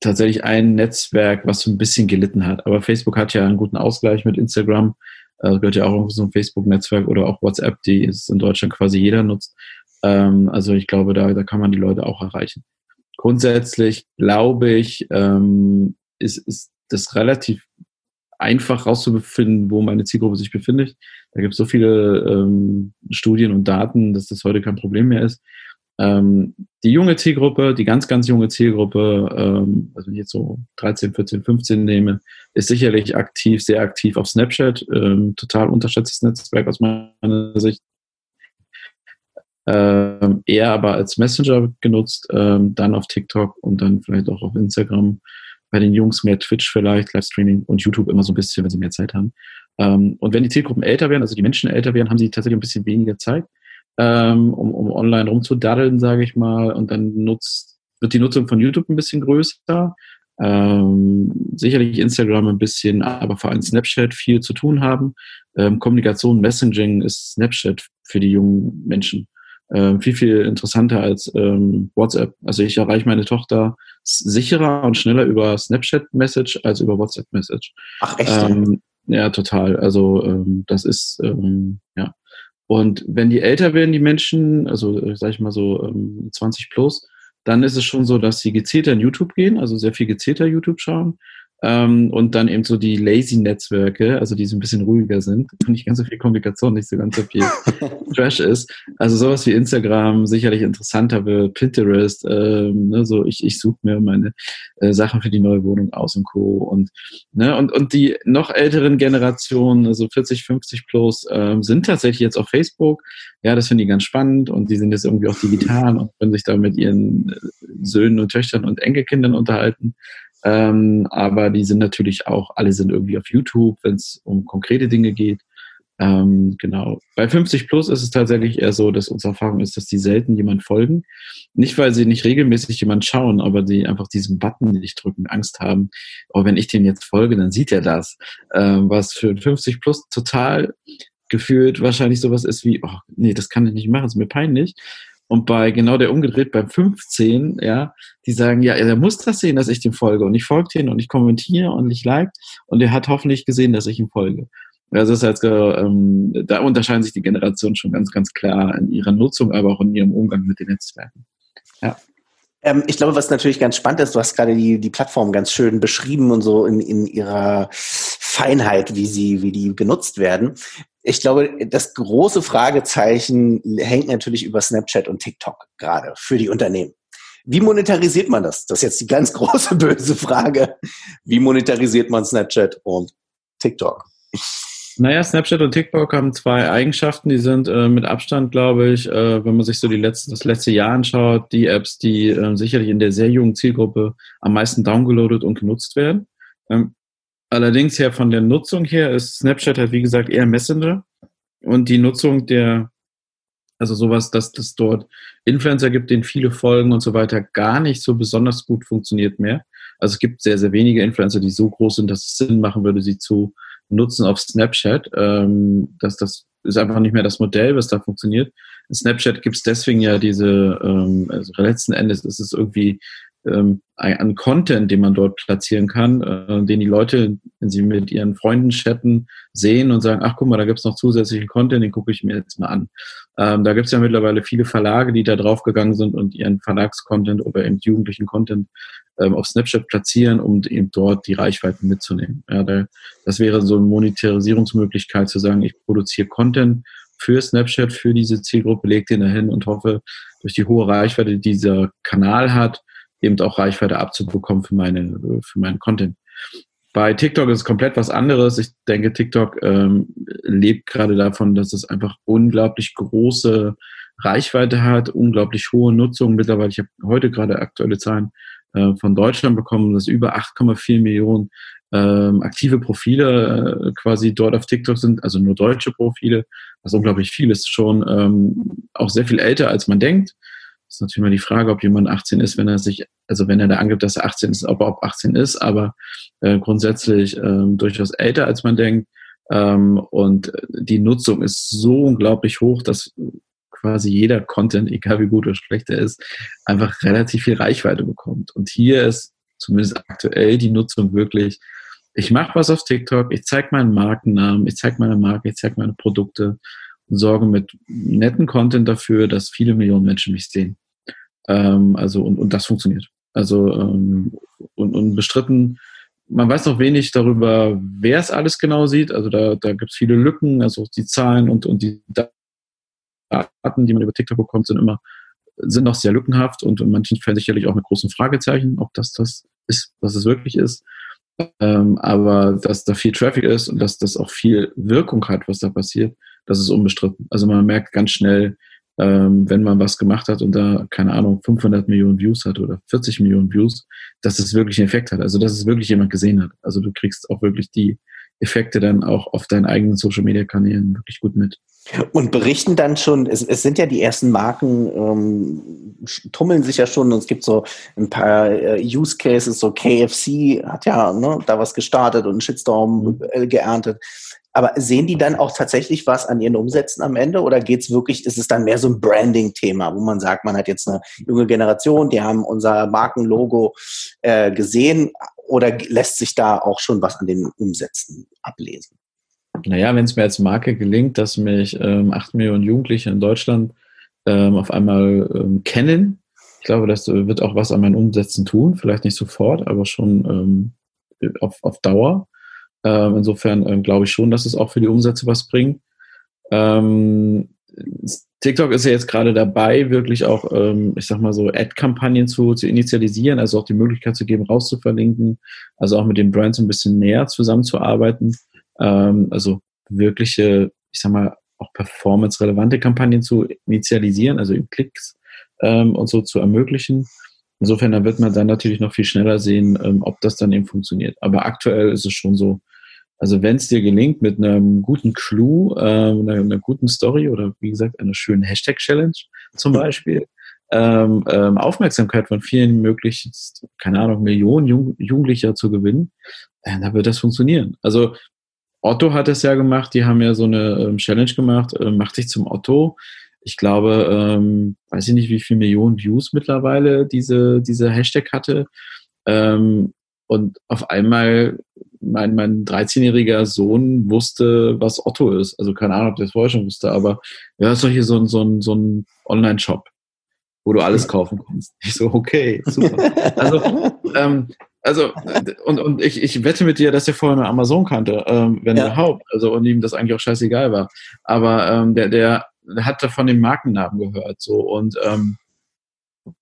tatsächlich ein Netzwerk, was so ein bisschen gelitten hat. Aber Facebook hat ja einen guten Ausgleich mit Instagram. Äh, gehört ja auch so ein Facebook-Netzwerk oder auch WhatsApp, die es in Deutschland quasi jeder nutzt. Ähm, also ich glaube, da, da kann man die Leute auch erreichen. Grundsätzlich glaube ich, ähm, ist, ist das relativ einfach rauszufinden, wo meine Zielgruppe sich befindet. Da gibt es so viele ähm, Studien und Daten, dass das heute kein Problem mehr ist. Ähm, die junge Zielgruppe, die ganz, ganz junge Zielgruppe, ähm, also wenn ich jetzt so 13, 14, 15 nehme, ist sicherlich aktiv, sehr aktiv auf Snapchat, ähm, total unterschätztes Netzwerk aus meiner Sicht. Ähm, eher aber als Messenger genutzt, ähm, dann auf TikTok und dann vielleicht auch auf Instagram bei den Jungs mehr Twitch vielleicht, Livestreaming und YouTube immer so ein bisschen, wenn sie mehr Zeit haben. Ähm, und wenn die Zielgruppen älter werden, also die Menschen älter werden, haben sie tatsächlich ein bisschen weniger Zeit, ähm, um, um online rumzudaddeln, sage ich mal. Und dann nutzt, wird die Nutzung von YouTube ein bisschen größer. Ähm, sicherlich Instagram ein bisschen, aber vor allem Snapchat viel zu tun haben. Ähm, Kommunikation, Messaging ist Snapchat für die jungen Menschen äh, viel, viel interessanter als ähm, WhatsApp. Also ich erreiche meine Tochter sicherer und schneller über Snapchat-Message als über WhatsApp-Message. Ach echt? Ähm, ja, total. Also ähm, das ist, ähm, ja. Und wenn die älter werden, die Menschen, also äh, sag ich mal so ähm, 20 plus, dann ist es schon so, dass sie gezielter in YouTube gehen, also sehr viel gezielter YouTube schauen. Ähm, und dann eben so die Lazy-Netzwerke, also die so ein bisschen ruhiger sind, nicht ganz so viel Kommunikation, nicht so ganz so viel Trash ist. Also sowas wie Instagram sicherlich interessanter wird, Pinterest, ähm, ne, so ich, ich suche mir meine äh, Sachen für die neue Wohnung aus und Co. Und, ne, und, und die noch älteren Generationen, also 40, 50 plus, ähm, sind tatsächlich jetzt auf Facebook. Ja, das finde ich ganz spannend und die sind jetzt irgendwie auch digital und können sich da mit ihren äh, Söhnen und Töchtern und Enkelkindern unterhalten. Ähm, aber die sind natürlich auch, alle sind irgendwie auf YouTube, wenn es um konkrete Dinge geht. Ähm, genau. Bei 50 plus ist es tatsächlich eher so, dass unsere Erfahrung ist, dass die selten jemand folgen. Nicht, weil sie nicht regelmäßig jemand schauen, aber sie einfach diesen Button nicht drücken, Angst haben. Oh, wenn ich dem jetzt folge, dann sieht er das. Ähm, was für 50 plus total gefühlt wahrscheinlich sowas ist wie, oh, nee, das kann ich nicht machen, ist mir peinlich. Und bei genau der umgedreht, beim 15, ja, die sagen, ja, er muss das sehen, dass ich dem folge. Und ich folge den und ich kommentiere und ich like. Und er hat hoffentlich gesehen, dass ich ihm folge. Also das heißt, ähm, da unterscheiden sich die Generationen schon ganz, ganz klar in ihrer Nutzung, aber auch in ihrem Umgang mit den Netzwerken. Ja. Ähm, ich glaube, was natürlich ganz spannend ist, du hast gerade die, die Plattform ganz schön beschrieben und so in, in ihrer Feinheit, wie sie, wie die genutzt werden. Ich glaube, das große Fragezeichen hängt natürlich über Snapchat und TikTok gerade für die Unternehmen. Wie monetarisiert man das? Das ist jetzt die ganz große böse Frage. Wie monetarisiert man Snapchat und TikTok? Naja, Snapchat und TikTok haben zwei Eigenschaften, die sind äh, mit Abstand, glaube ich, äh, wenn man sich so die letzte, das letzte Jahr anschaut, die Apps, die äh, sicherlich in der sehr jungen Zielgruppe am meisten downgeloadet und genutzt werden. Ähm, Allerdings ja von der Nutzung her ist Snapchat halt wie gesagt eher Messenger und die Nutzung der, also sowas, dass es dort Influencer gibt, denen viele folgen und so weiter, gar nicht so besonders gut funktioniert mehr. Also es gibt sehr, sehr wenige Influencer, die so groß sind, dass es Sinn machen würde, sie zu nutzen auf Snapchat. Ähm, dass das ist einfach nicht mehr das Modell, was da funktioniert. In Snapchat gibt es deswegen ja diese, ähm, also letzten Endes ist es irgendwie ähm, an Content, den man dort platzieren kann, äh, den die Leute, wenn sie mit ihren Freunden chatten, sehen und sagen, ach guck mal, da gibt's noch zusätzlichen Content, den gucke ich mir jetzt mal an. Ähm, da gibt's ja mittlerweile viele Verlage, die da draufgegangen sind und ihren Verlagscontent oder eben jugendlichen Content ähm, auf Snapchat platzieren, um eben dort die Reichweiten mitzunehmen. Ja, da, das wäre so eine Monetarisierungsmöglichkeit zu sagen, ich produziere Content für Snapchat, für diese Zielgruppe, lege den dahin und hoffe, durch die hohe Reichweite, die dieser Kanal hat, eben auch Reichweite abzubekommen für, meine, für meinen Content. Bei TikTok ist es komplett was anderes. Ich denke, TikTok ähm, lebt gerade davon, dass es einfach unglaublich große Reichweite hat, unglaublich hohe Nutzung. Mittlerweile, ich habe heute gerade aktuelle Zahlen äh, von Deutschland bekommen, dass über 8,4 Millionen ähm, aktive Profile äh, quasi dort auf TikTok sind, also nur deutsche Profile, was unglaublich viel ist, schon ähm, auch sehr viel älter, als man denkt ist natürlich mal die Frage, ob jemand 18 ist, wenn er sich, also wenn er da angibt, dass er 18 ist, ob er ob 18 ist, aber äh, grundsätzlich ähm, durchaus älter, als man denkt. Ähm, und die Nutzung ist so unglaublich hoch, dass quasi jeder Content, egal wie gut oder schlecht er ist, einfach relativ viel Reichweite bekommt. Und hier ist zumindest aktuell die Nutzung wirklich, ich mache was auf TikTok, ich zeige meinen Markennamen, ich zeige meine Marke, ich zeige meine Produkte und sorge mit netten Content dafür, dass viele Millionen Menschen mich sehen. Ähm, also, und, und das funktioniert. Also, ähm, und, und bestritten, man weiß noch wenig darüber, wer es alles genau sieht. Also da, da gibt es viele Lücken, also die Zahlen und, und die Daten, die man über TikTok bekommt, sind immer, sind noch sehr lückenhaft und in manchen Fällen sicherlich auch mit großen Fragezeichen, ob das das ist, was es wirklich ist. Ähm, aber dass da viel Traffic ist und dass das auch viel Wirkung hat, was da passiert, das ist unbestritten. Also man merkt ganz schnell, ähm, wenn man was gemacht hat und da, keine Ahnung, 500 Millionen Views hat oder 40 Millionen Views, dass es wirklich einen Effekt hat. Also, dass es wirklich jemand gesehen hat. Also, du kriegst auch wirklich die Effekte dann auch auf deinen eigenen Social-Media-Kanälen wirklich gut mit. Und berichten dann schon, es, es sind ja die ersten Marken, ähm, tummeln sich ja schon und es gibt so ein paar äh, Use Cases, so KFC hat ja ne, da was gestartet und einen Shitstorm mhm. Äh, geerntet. Aber sehen die dann auch tatsächlich was an ihren Umsätzen am Ende oder geht's wirklich, ist es dann mehr so ein Branding-Thema, wo man sagt, man hat jetzt eine junge Generation, die haben unser Markenlogo äh, gesehen oder lässt sich da auch schon was an den Umsätzen ablesen? Naja, wenn es mir als Marke gelingt, dass mich ähm, 8 Millionen Jugendliche in Deutschland ähm, auf einmal ähm, kennen, ich glaube, das wird auch was an meinen Umsätzen tun, vielleicht nicht sofort, aber schon ähm, auf, auf Dauer. Ähm, insofern ähm, glaube ich schon, dass es auch für die Umsätze was bringt. Ähm, TikTok ist ja jetzt gerade dabei, wirklich auch, ähm, ich sag mal so, Ad-Kampagnen zu, zu initialisieren, also auch die Möglichkeit zu geben, rauszuverlinken, also auch mit den Brands ein bisschen näher zusammenzuarbeiten, ähm, also wirkliche, ich sag mal, auch performance-relevante Kampagnen zu initialisieren, also in Klicks und so zu ermöglichen. Insofern, da wird man dann natürlich noch viel schneller sehen, ob das dann eben funktioniert. Aber aktuell ist es schon so, also wenn es dir gelingt mit einem guten Clue, äh, einer, einer, guten Story oder wie gesagt einer schönen Hashtag-Challenge zum Beispiel, ähm, ähm, Aufmerksamkeit von vielen möglichst, keine Ahnung, Millionen Jung Jugendlicher zu gewinnen, äh, dann wird das funktionieren. Also Otto hat es ja gemacht, die haben ja so eine ähm, Challenge gemacht, äh, mach dich zum Otto. Ich glaube, ähm, weiß ich nicht, wie viele Millionen Views mittlerweile diese, diese Hashtag hatte. Ähm, und auf einmal mein, mein 13-jähriger Sohn wusste, was Otto ist. Also keine Ahnung, ob der das vorher schon wusste, aber ja, ist doch hier so ein, so ein, so ein Online-Shop, wo du alles kaufen kannst. Ich so, okay, super. also, ähm, also und, und ich, ich wette mit dir, dass er vorher eine Amazon kannte, ähm, wenn ja. überhaupt. Also und ihm das eigentlich auch scheißegal war. Aber ähm, der, der, hat von den Markennamen gehört. So und ähm,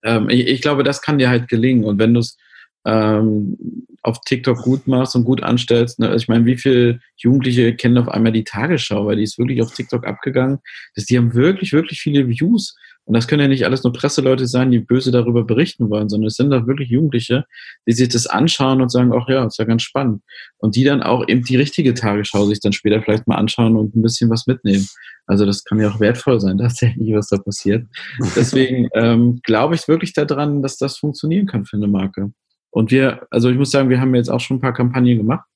ähm, ich, ich glaube, das kann dir halt gelingen. Und wenn du es ähm, auf TikTok gut machst und gut anstellst. Ne? Also ich meine, wie viele Jugendliche kennen auf einmal die Tagesschau, weil die ist wirklich auf TikTok abgegangen. dass die haben wirklich, wirklich viele Views. Und das können ja nicht alles nur Presseleute sein, die böse darüber berichten wollen, sondern es sind da wirklich Jugendliche, die sich das anschauen und sagen, ach ja, ist ja ganz spannend. Und die dann auch eben die richtige Tagesschau sich dann später vielleicht mal anschauen und ein bisschen was mitnehmen. Also das kann ja auch wertvoll sein, tatsächlich, was da passiert. Deswegen ähm, glaube ich wirklich daran, dass das funktionieren kann für eine Marke. Und wir, also ich muss sagen, wir haben jetzt auch schon ein paar Kampagnen gemacht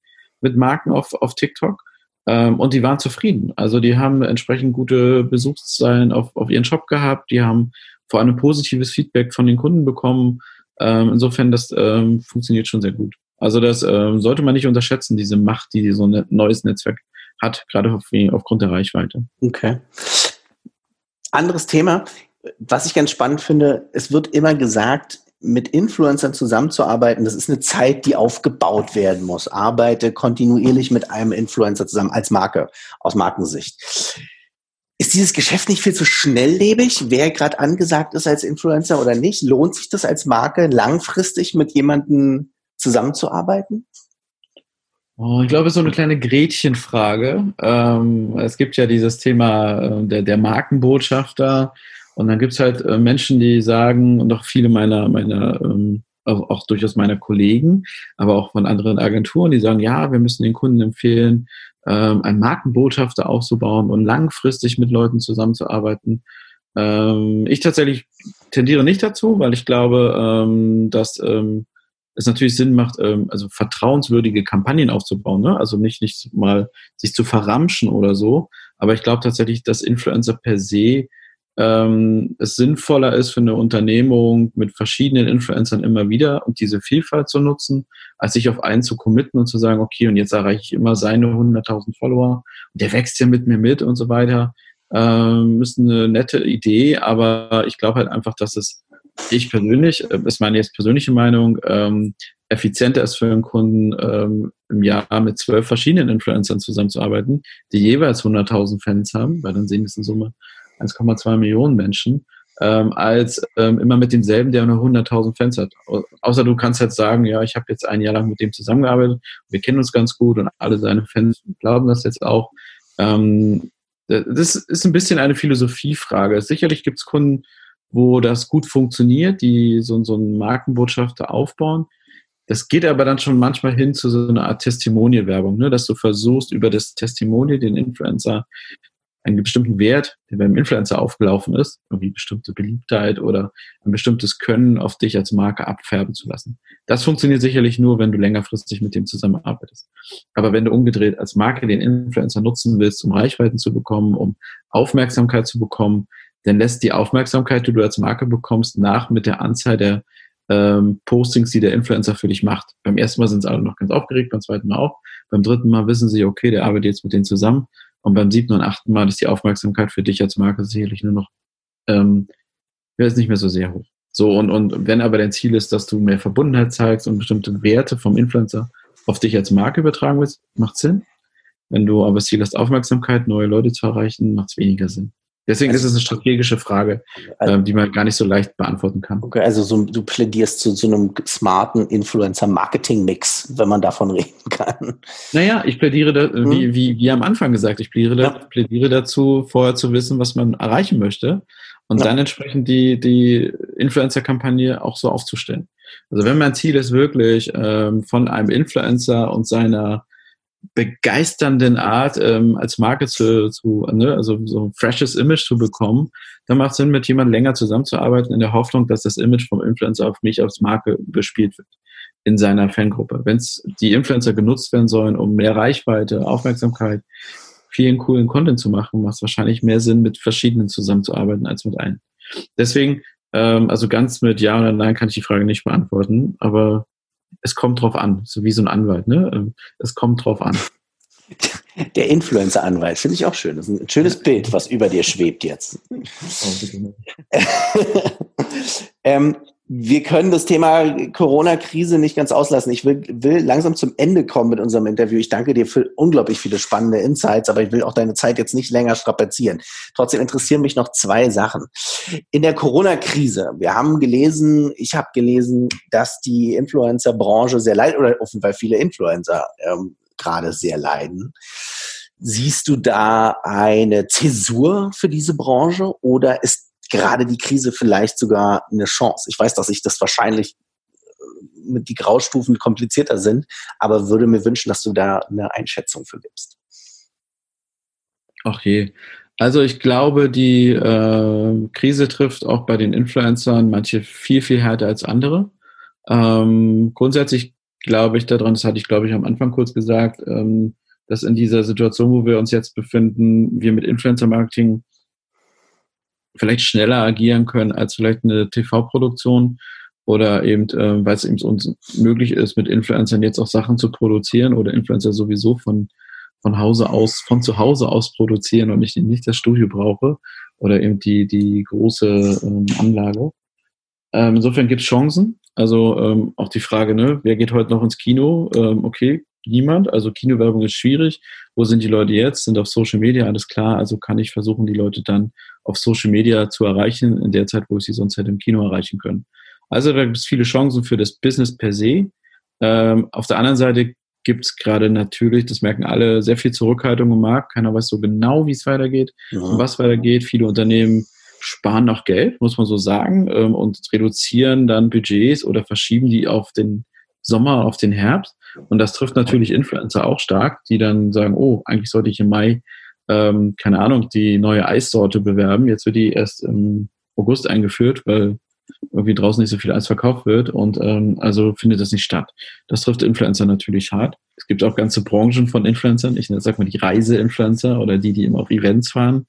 mit Marken auf, auf TikTok. Ähm, und die waren zufrieden. Also die haben entsprechend gute Besuchszahlen auf, auf ihren Shop gehabt. Die haben vor allem positives Feedback von den Kunden bekommen. Ähm, insofern, das ähm, funktioniert schon sehr gut. Also das ähm, sollte man nicht unterschätzen, diese Macht, die so ein neues Netzwerk hat, gerade auf, aufgrund der Reichweite. Okay. Anderes Thema, was ich ganz spannend finde, es wird immer gesagt, mit Influencern zusammenzuarbeiten, das ist eine Zeit, die aufgebaut werden muss. Arbeite kontinuierlich mit einem Influencer zusammen als Marke, aus Markensicht. Ist dieses Geschäft nicht viel zu schnelllebig, wer gerade angesagt ist als Influencer oder nicht? Lohnt sich das als Marke langfristig mit jemandem zusammenzuarbeiten? Oh, ich glaube, es ist so eine kleine Gretchenfrage. Ähm, es gibt ja dieses Thema äh, der, der Markenbotschafter. Und dann gibt's halt äh, Menschen, die sagen, und auch viele meiner, meiner ähm, auch, auch durchaus meiner Kollegen, aber auch von anderen Agenturen, die sagen, ja, wir müssen den Kunden empfehlen, ähm, einen Markenbotschafter aufzubauen und langfristig mit Leuten zusammenzuarbeiten. Ähm, ich tatsächlich tendiere nicht dazu, weil ich glaube, ähm, dass ähm, es natürlich Sinn macht, ähm, also vertrauenswürdige Kampagnen aufzubauen, ne? also nicht, nicht mal sich zu verramschen oder so. Aber ich glaube tatsächlich, dass Influencer per se ähm, es sinnvoller ist für eine Unternehmung mit verschiedenen Influencern immer wieder und diese Vielfalt zu nutzen, als sich auf einen zu committen und zu sagen, okay, und jetzt erreiche ich immer seine 100.000 Follower und der wächst ja mit mir mit und so weiter. Ähm, ist eine nette Idee, aber ich glaube halt einfach, dass es ich persönlich, äh, ist meine jetzt persönliche Meinung, ähm, effizienter ist für einen Kunden, ähm, im Jahr mit zwölf verschiedenen Influencern zusammenzuarbeiten, die jeweils 100.000 Fans haben, weil dann sehen das in Summe 1,2 Millionen Menschen, ähm, als ähm, immer mit demselben, der nur 100.000 Fans hat. Außer du kannst jetzt sagen, ja, ich habe jetzt ein Jahr lang mit dem zusammengearbeitet, wir kennen uns ganz gut und alle seine Fans glauben das jetzt auch. Ähm, das ist ein bisschen eine Philosophiefrage. Sicherlich gibt es Kunden, wo das gut funktioniert, die so, so einen Markenbotschafter aufbauen. Das geht aber dann schon manchmal hin zu so einer Art Testimonial-Werbung, ne? dass du versuchst, über das Testimonial den Influencer einen bestimmten Wert, der beim Influencer aufgelaufen ist, irgendwie bestimmte Beliebtheit oder ein bestimmtes Können auf dich als Marke abfärben zu lassen. Das funktioniert sicherlich nur, wenn du längerfristig mit dem zusammenarbeitest. Aber wenn du umgedreht als Marke den Influencer nutzen willst, um Reichweiten zu bekommen, um Aufmerksamkeit zu bekommen, dann lässt die Aufmerksamkeit, die du als Marke bekommst, nach mit der Anzahl der ähm, Postings, die der Influencer für dich macht. Beim ersten Mal sind sie alle noch ganz aufgeregt, beim zweiten Mal auch. Beim dritten Mal wissen sie, okay, der arbeitet jetzt mit denen zusammen und beim siebten und achten Mal ist die Aufmerksamkeit für dich als Marke sicherlich nur noch, ähm, ja, ist nicht mehr so sehr hoch. So, und, und wenn aber dein Ziel ist, dass du mehr Verbundenheit zeigst und bestimmte Werte vom Influencer auf dich als Marke übertragen willst, macht Sinn. Wenn du aber das Ziel hast, Aufmerksamkeit, neue Leute zu erreichen, macht es weniger Sinn. Deswegen also, ist es eine strategische Frage, also, ähm, die man gar nicht so leicht beantworten kann. Okay, also so, du plädierst zu, zu einem smarten Influencer-Marketing-Mix, wenn man davon reden kann. Naja, ich plädiere, da, hm. wie, wie, wie am Anfang gesagt, ich plädiere, ja. plädiere dazu, vorher zu wissen, was man erreichen möchte und ja. dann entsprechend die, die Influencer-Kampagne auch so aufzustellen. Also wenn mein Ziel ist wirklich ähm, von einem Influencer und seiner begeisternden Art ähm, als Marke zu, zu ne, also so ein freshes Image zu bekommen, dann macht es Sinn, mit jemandem länger zusammenzuarbeiten, in der Hoffnung, dass das Image vom Influencer auf mich als Marke bespielt wird in seiner Fangruppe. Wenn die Influencer genutzt werden sollen, um mehr Reichweite, Aufmerksamkeit, vielen coolen Content zu machen, macht es wahrscheinlich mehr Sinn, mit verschiedenen zusammenzuarbeiten als mit einem. Deswegen, ähm, also ganz mit Ja oder Nein kann ich die Frage nicht beantworten, aber es kommt drauf an, so wie so ein Anwalt, ne? Ähm, es kommt drauf an. Der Influencer-Anwalt, finde ich auch schön. Das ist ein schönes Bild, was über dir schwebt jetzt. Oh, ähm, wir können das Thema Corona-Krise nicht ganz auslassen. Ich will, will langsam zum Ende kommen mit unserem Interview. Ich danke dir für unglaublich viele spannende Insights, aber ich will auch deine Zeit jetzt nicht länger strapazieren. Trotzdem interessieren mich noch zwei Sachen. In der Corona-Krise, wir haben gelesen, ich habe gelesen, dass die Influencer-Branche sehr leid oder offenbar viele Influencer ähm, gerade sehr leiden. Siehst du da eine Zäsur für diese Branche oder ist gerade die Krise vielleicht sogar eine Chance. Ich weiß, dass ich das wahrscheinlich äh, mit die Graustufen komplizierter sind, aber würde mir wünschen, dass du da eine Einschätzung für gibst. Ach je. Also ich glaube, die äh, Krise trifft auch bei den Influencern manche viel, viel härter als andere. Ähm, grundsätzlich glaube ich daran, das hatte ich, glaube ich, am Anfang kurz gesagt, ähm, dass in dieser Situation, wo wir uns jetzt befinden, wir mit Influencer-Marketing vielleicht schneller agieren können als vielleicht eine TV-Produktion oder eben, äh, weil es eben uns möglich ist, mit Influencern jetzt auch Sachen zu produzieren oder Influencer sowieso von, von Hause aus, von zu Hause aus produzieren und ich nicht das Studio brauche oder eben die, die große ähm, Anlage. Ähm, insofern gibt es Chancen. Also ähm, auch die Frage, ne, wer geht heute noch ins Kino? Ähm, okay, niemand. Also Kinowerbung ist schwierig. Wo sind die Leute jetzt? Sind auf Social Media, alles klar. Also kann ich versuchen, die Leute dann auf Social Media zu erreichen, in der Zeit, wo ich sie sonst hätte im Kino erreichen können. Also da gibt es viele Chancen für das Business per se. Ähm, auf der anderen Seite gibt es gerade natürlich, das merken alle, sehr viel Zurückhaltung im Markt. Keiner weiß so genau, wie es weitergeht ja. und was weitergeht. Viele Unternehmen sparen noch Geld, muss man so sagen, ähm, und reduzieren dann Budgets oder verschieben die auf den Sommer, auf den Herbst. Und das trifft natürlich Influencer auch stark, die dann sagen, oh, eigentlich sollte ich im Mai, ähm, keine Ahnung, die neue Eissorte bewerben. Jetzt wird die erst im August eingeführt, weil irgendwie draußen nicht so viel Eis verkauft wird und ähm, also findet das nicht statt. Das trifft Influencer natürlich hart. Es gibt auch ganze Branchen von Influencern, ich sag mal die Reise-Influencer oder die, die immer auf Events fahren,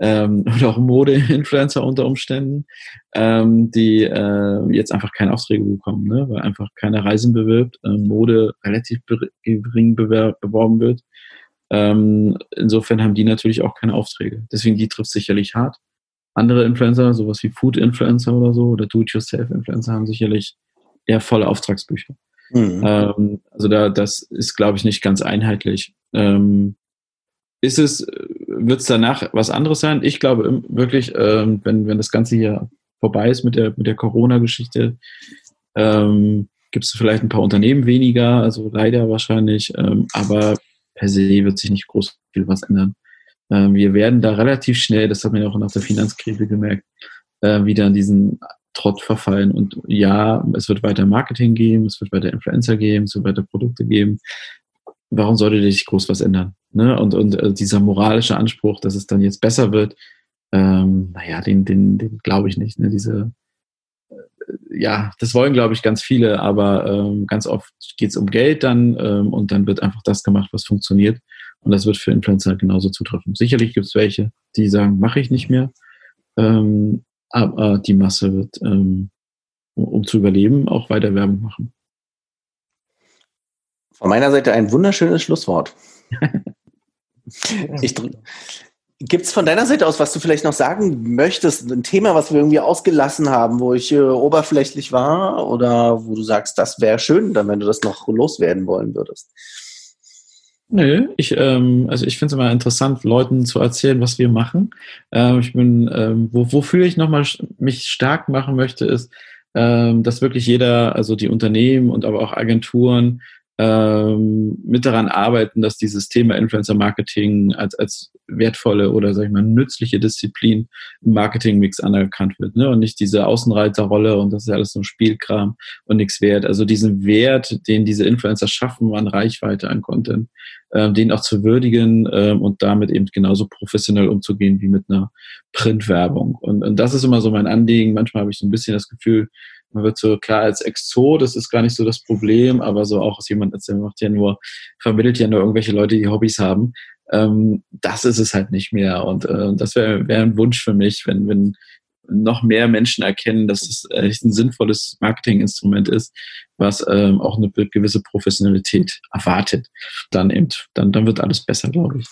ähm, oder auch Mode-Influencer unter Umständen, ähm, die äh, jetzt einfach keine Aufträge bekommen, ne? weil einfach keine Reisen bewirbt, äh, Mode relativ gering beworben wird. Ähm, insofern haben die natürlich auch keine Aufträge. Deswegen die trifft sicherlich hart. Andere Influencer, sowas wie Food-Influencer oder so, oder Do-it-yourself-Influencer haben sicherlich eher volle Auftragsbücher. Mhm. Ähm, also da, das ist, glaube ich, nicht ganz einheitlich. Ähm, ist es wird es danach was anderes sein? Ich glaube wirklich, ähm, wenn, wenn das Ganze hier vorbei ist mit der, mit der Corona-Geschichte, ähm, gibt es vielleicht ein paar Unternehmen weniger, also leider wahrscheinlich, ähm, aber per se wird sich nicht groß viel was ändern. Ähm, wir werden da relativ schnell, das hat man ja auch nach der Finanzkrise gemerkt, äh, wieder in diesen Trott verfallen. Und ja, es wird weiter Marketing geben, es wird weiter Influencer geben, es wird weiter Produkte geben. Warum sollte sich groß was ändern? Ne? Und, und äh, dieser moralische Anspruch, dass es dann jetzt besser wird, ähm, naja, den, den, den glaube ich nicht. Ne? Diese, äh, ja, das wollen, glaube ich, ganz viele, aber ähm, ganz oft geht es um Geld dann ähm, und dann wird einfach das gemacht, was funktioniert. Und das wird für Influencer genauso zutreffen. Sicherlich gibt es welche, die sagen, mache ich nicht mehr. Ähm, aber die Masse wird, ähm, um zu überleben, auch weiter Werbung machen. Von meiner Seite ein wunderschönes Schlusswort. Gibt es von deiner Seite aus, was du vielleicht noch sagen möchtest, ein Thema, was wir irgendwie ausgelassen haben, wo ich äh, oberflächlich war oder wo du sagst, das wäre schön, dann wenn du das noch loswerden wollen würdest? Nö, ich, ähm, also ich finde es immer interessant, Leuten zu erzählen, was wir machen. Ähm, ich bin, ähm, wo, wofür ich nochmal mich stark machen möchte, ist, ähm, dass wirklich jeder, also die Unternehmen und aber auch Agenturen, ähm, mit daran arbeiten, dass dieses Thema Influencer Marketing als, als wertvolle oder sag ich mal nützliche Disziplin im Marketingmix anerkannt wird ne? und nicht diese Außenreiterrolle und das ist alles so ein Spielkram und nichts wert. Also diesen Wert, den diese Influencer schaffen an Reichweite, an Content, ähm, den auch zu würdigen ähm, und damit eben genauso professionell umzugehen wie mit einer Printwerbung. Und, und das ist immer so mein Anliegen. Manchmal habe ich so ein bisschen das Gefühl, man wird so klar als Exot, das ist gar nicht so das Problem, aber so auch als jemand, der macht ja nur, vermittelt ja nur irgendwelche Leute, die Hobbys haben. Ähm, das ist es halt nicht mehr. Und äh, das wäre wär ein Wunsch für mich, wenn, wenn noch mehr Menschen erkennen, dass es echt ein sinnvolles Marketinginstrument ist, was ähm, auch eine gewisse Professionalität erwartet. Dann eben, dann, dann wird alles besser, glaube ich.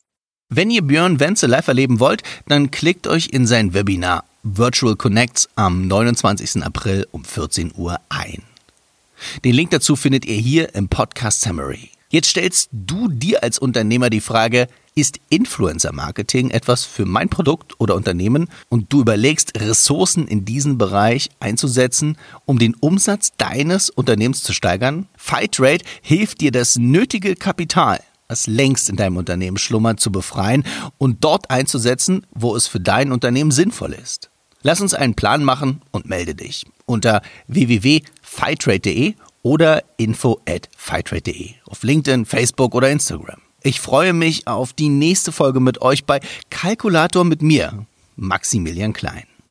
Wenn ihr Björn Wenzel live erleben wollt, dann klickt euch in sein Webinar Virtual Connects am 29. April um 14 Uhr ein. Den Link dazu findet ihr hier im Podcast Summary. Jetzt stellst du dir als Unternehmer die Frage, ist Influencer Marketing etwas für mein Produkt oder Unternehmen und du überlegst, Ressourcen in diesen Bereich einzusetzen, um den Umsatz deines Unternehmens zu steigern? Fightrate hilft dir das nötige Kapital was längst in deinem Unternehmen schlummert, zu befreien und dort einzusetzen, wo es für dein Unternehmen sinnvoll ist. Lass uns einen Plan machen und melde dich unter www.fightrate.de oder info at fightrate.de auf LinkedIn, Facebook oder Instagram. Ich freue mich auf die nächste Folge mit euch bei Kalkulator mit mir, Maximilian Klein.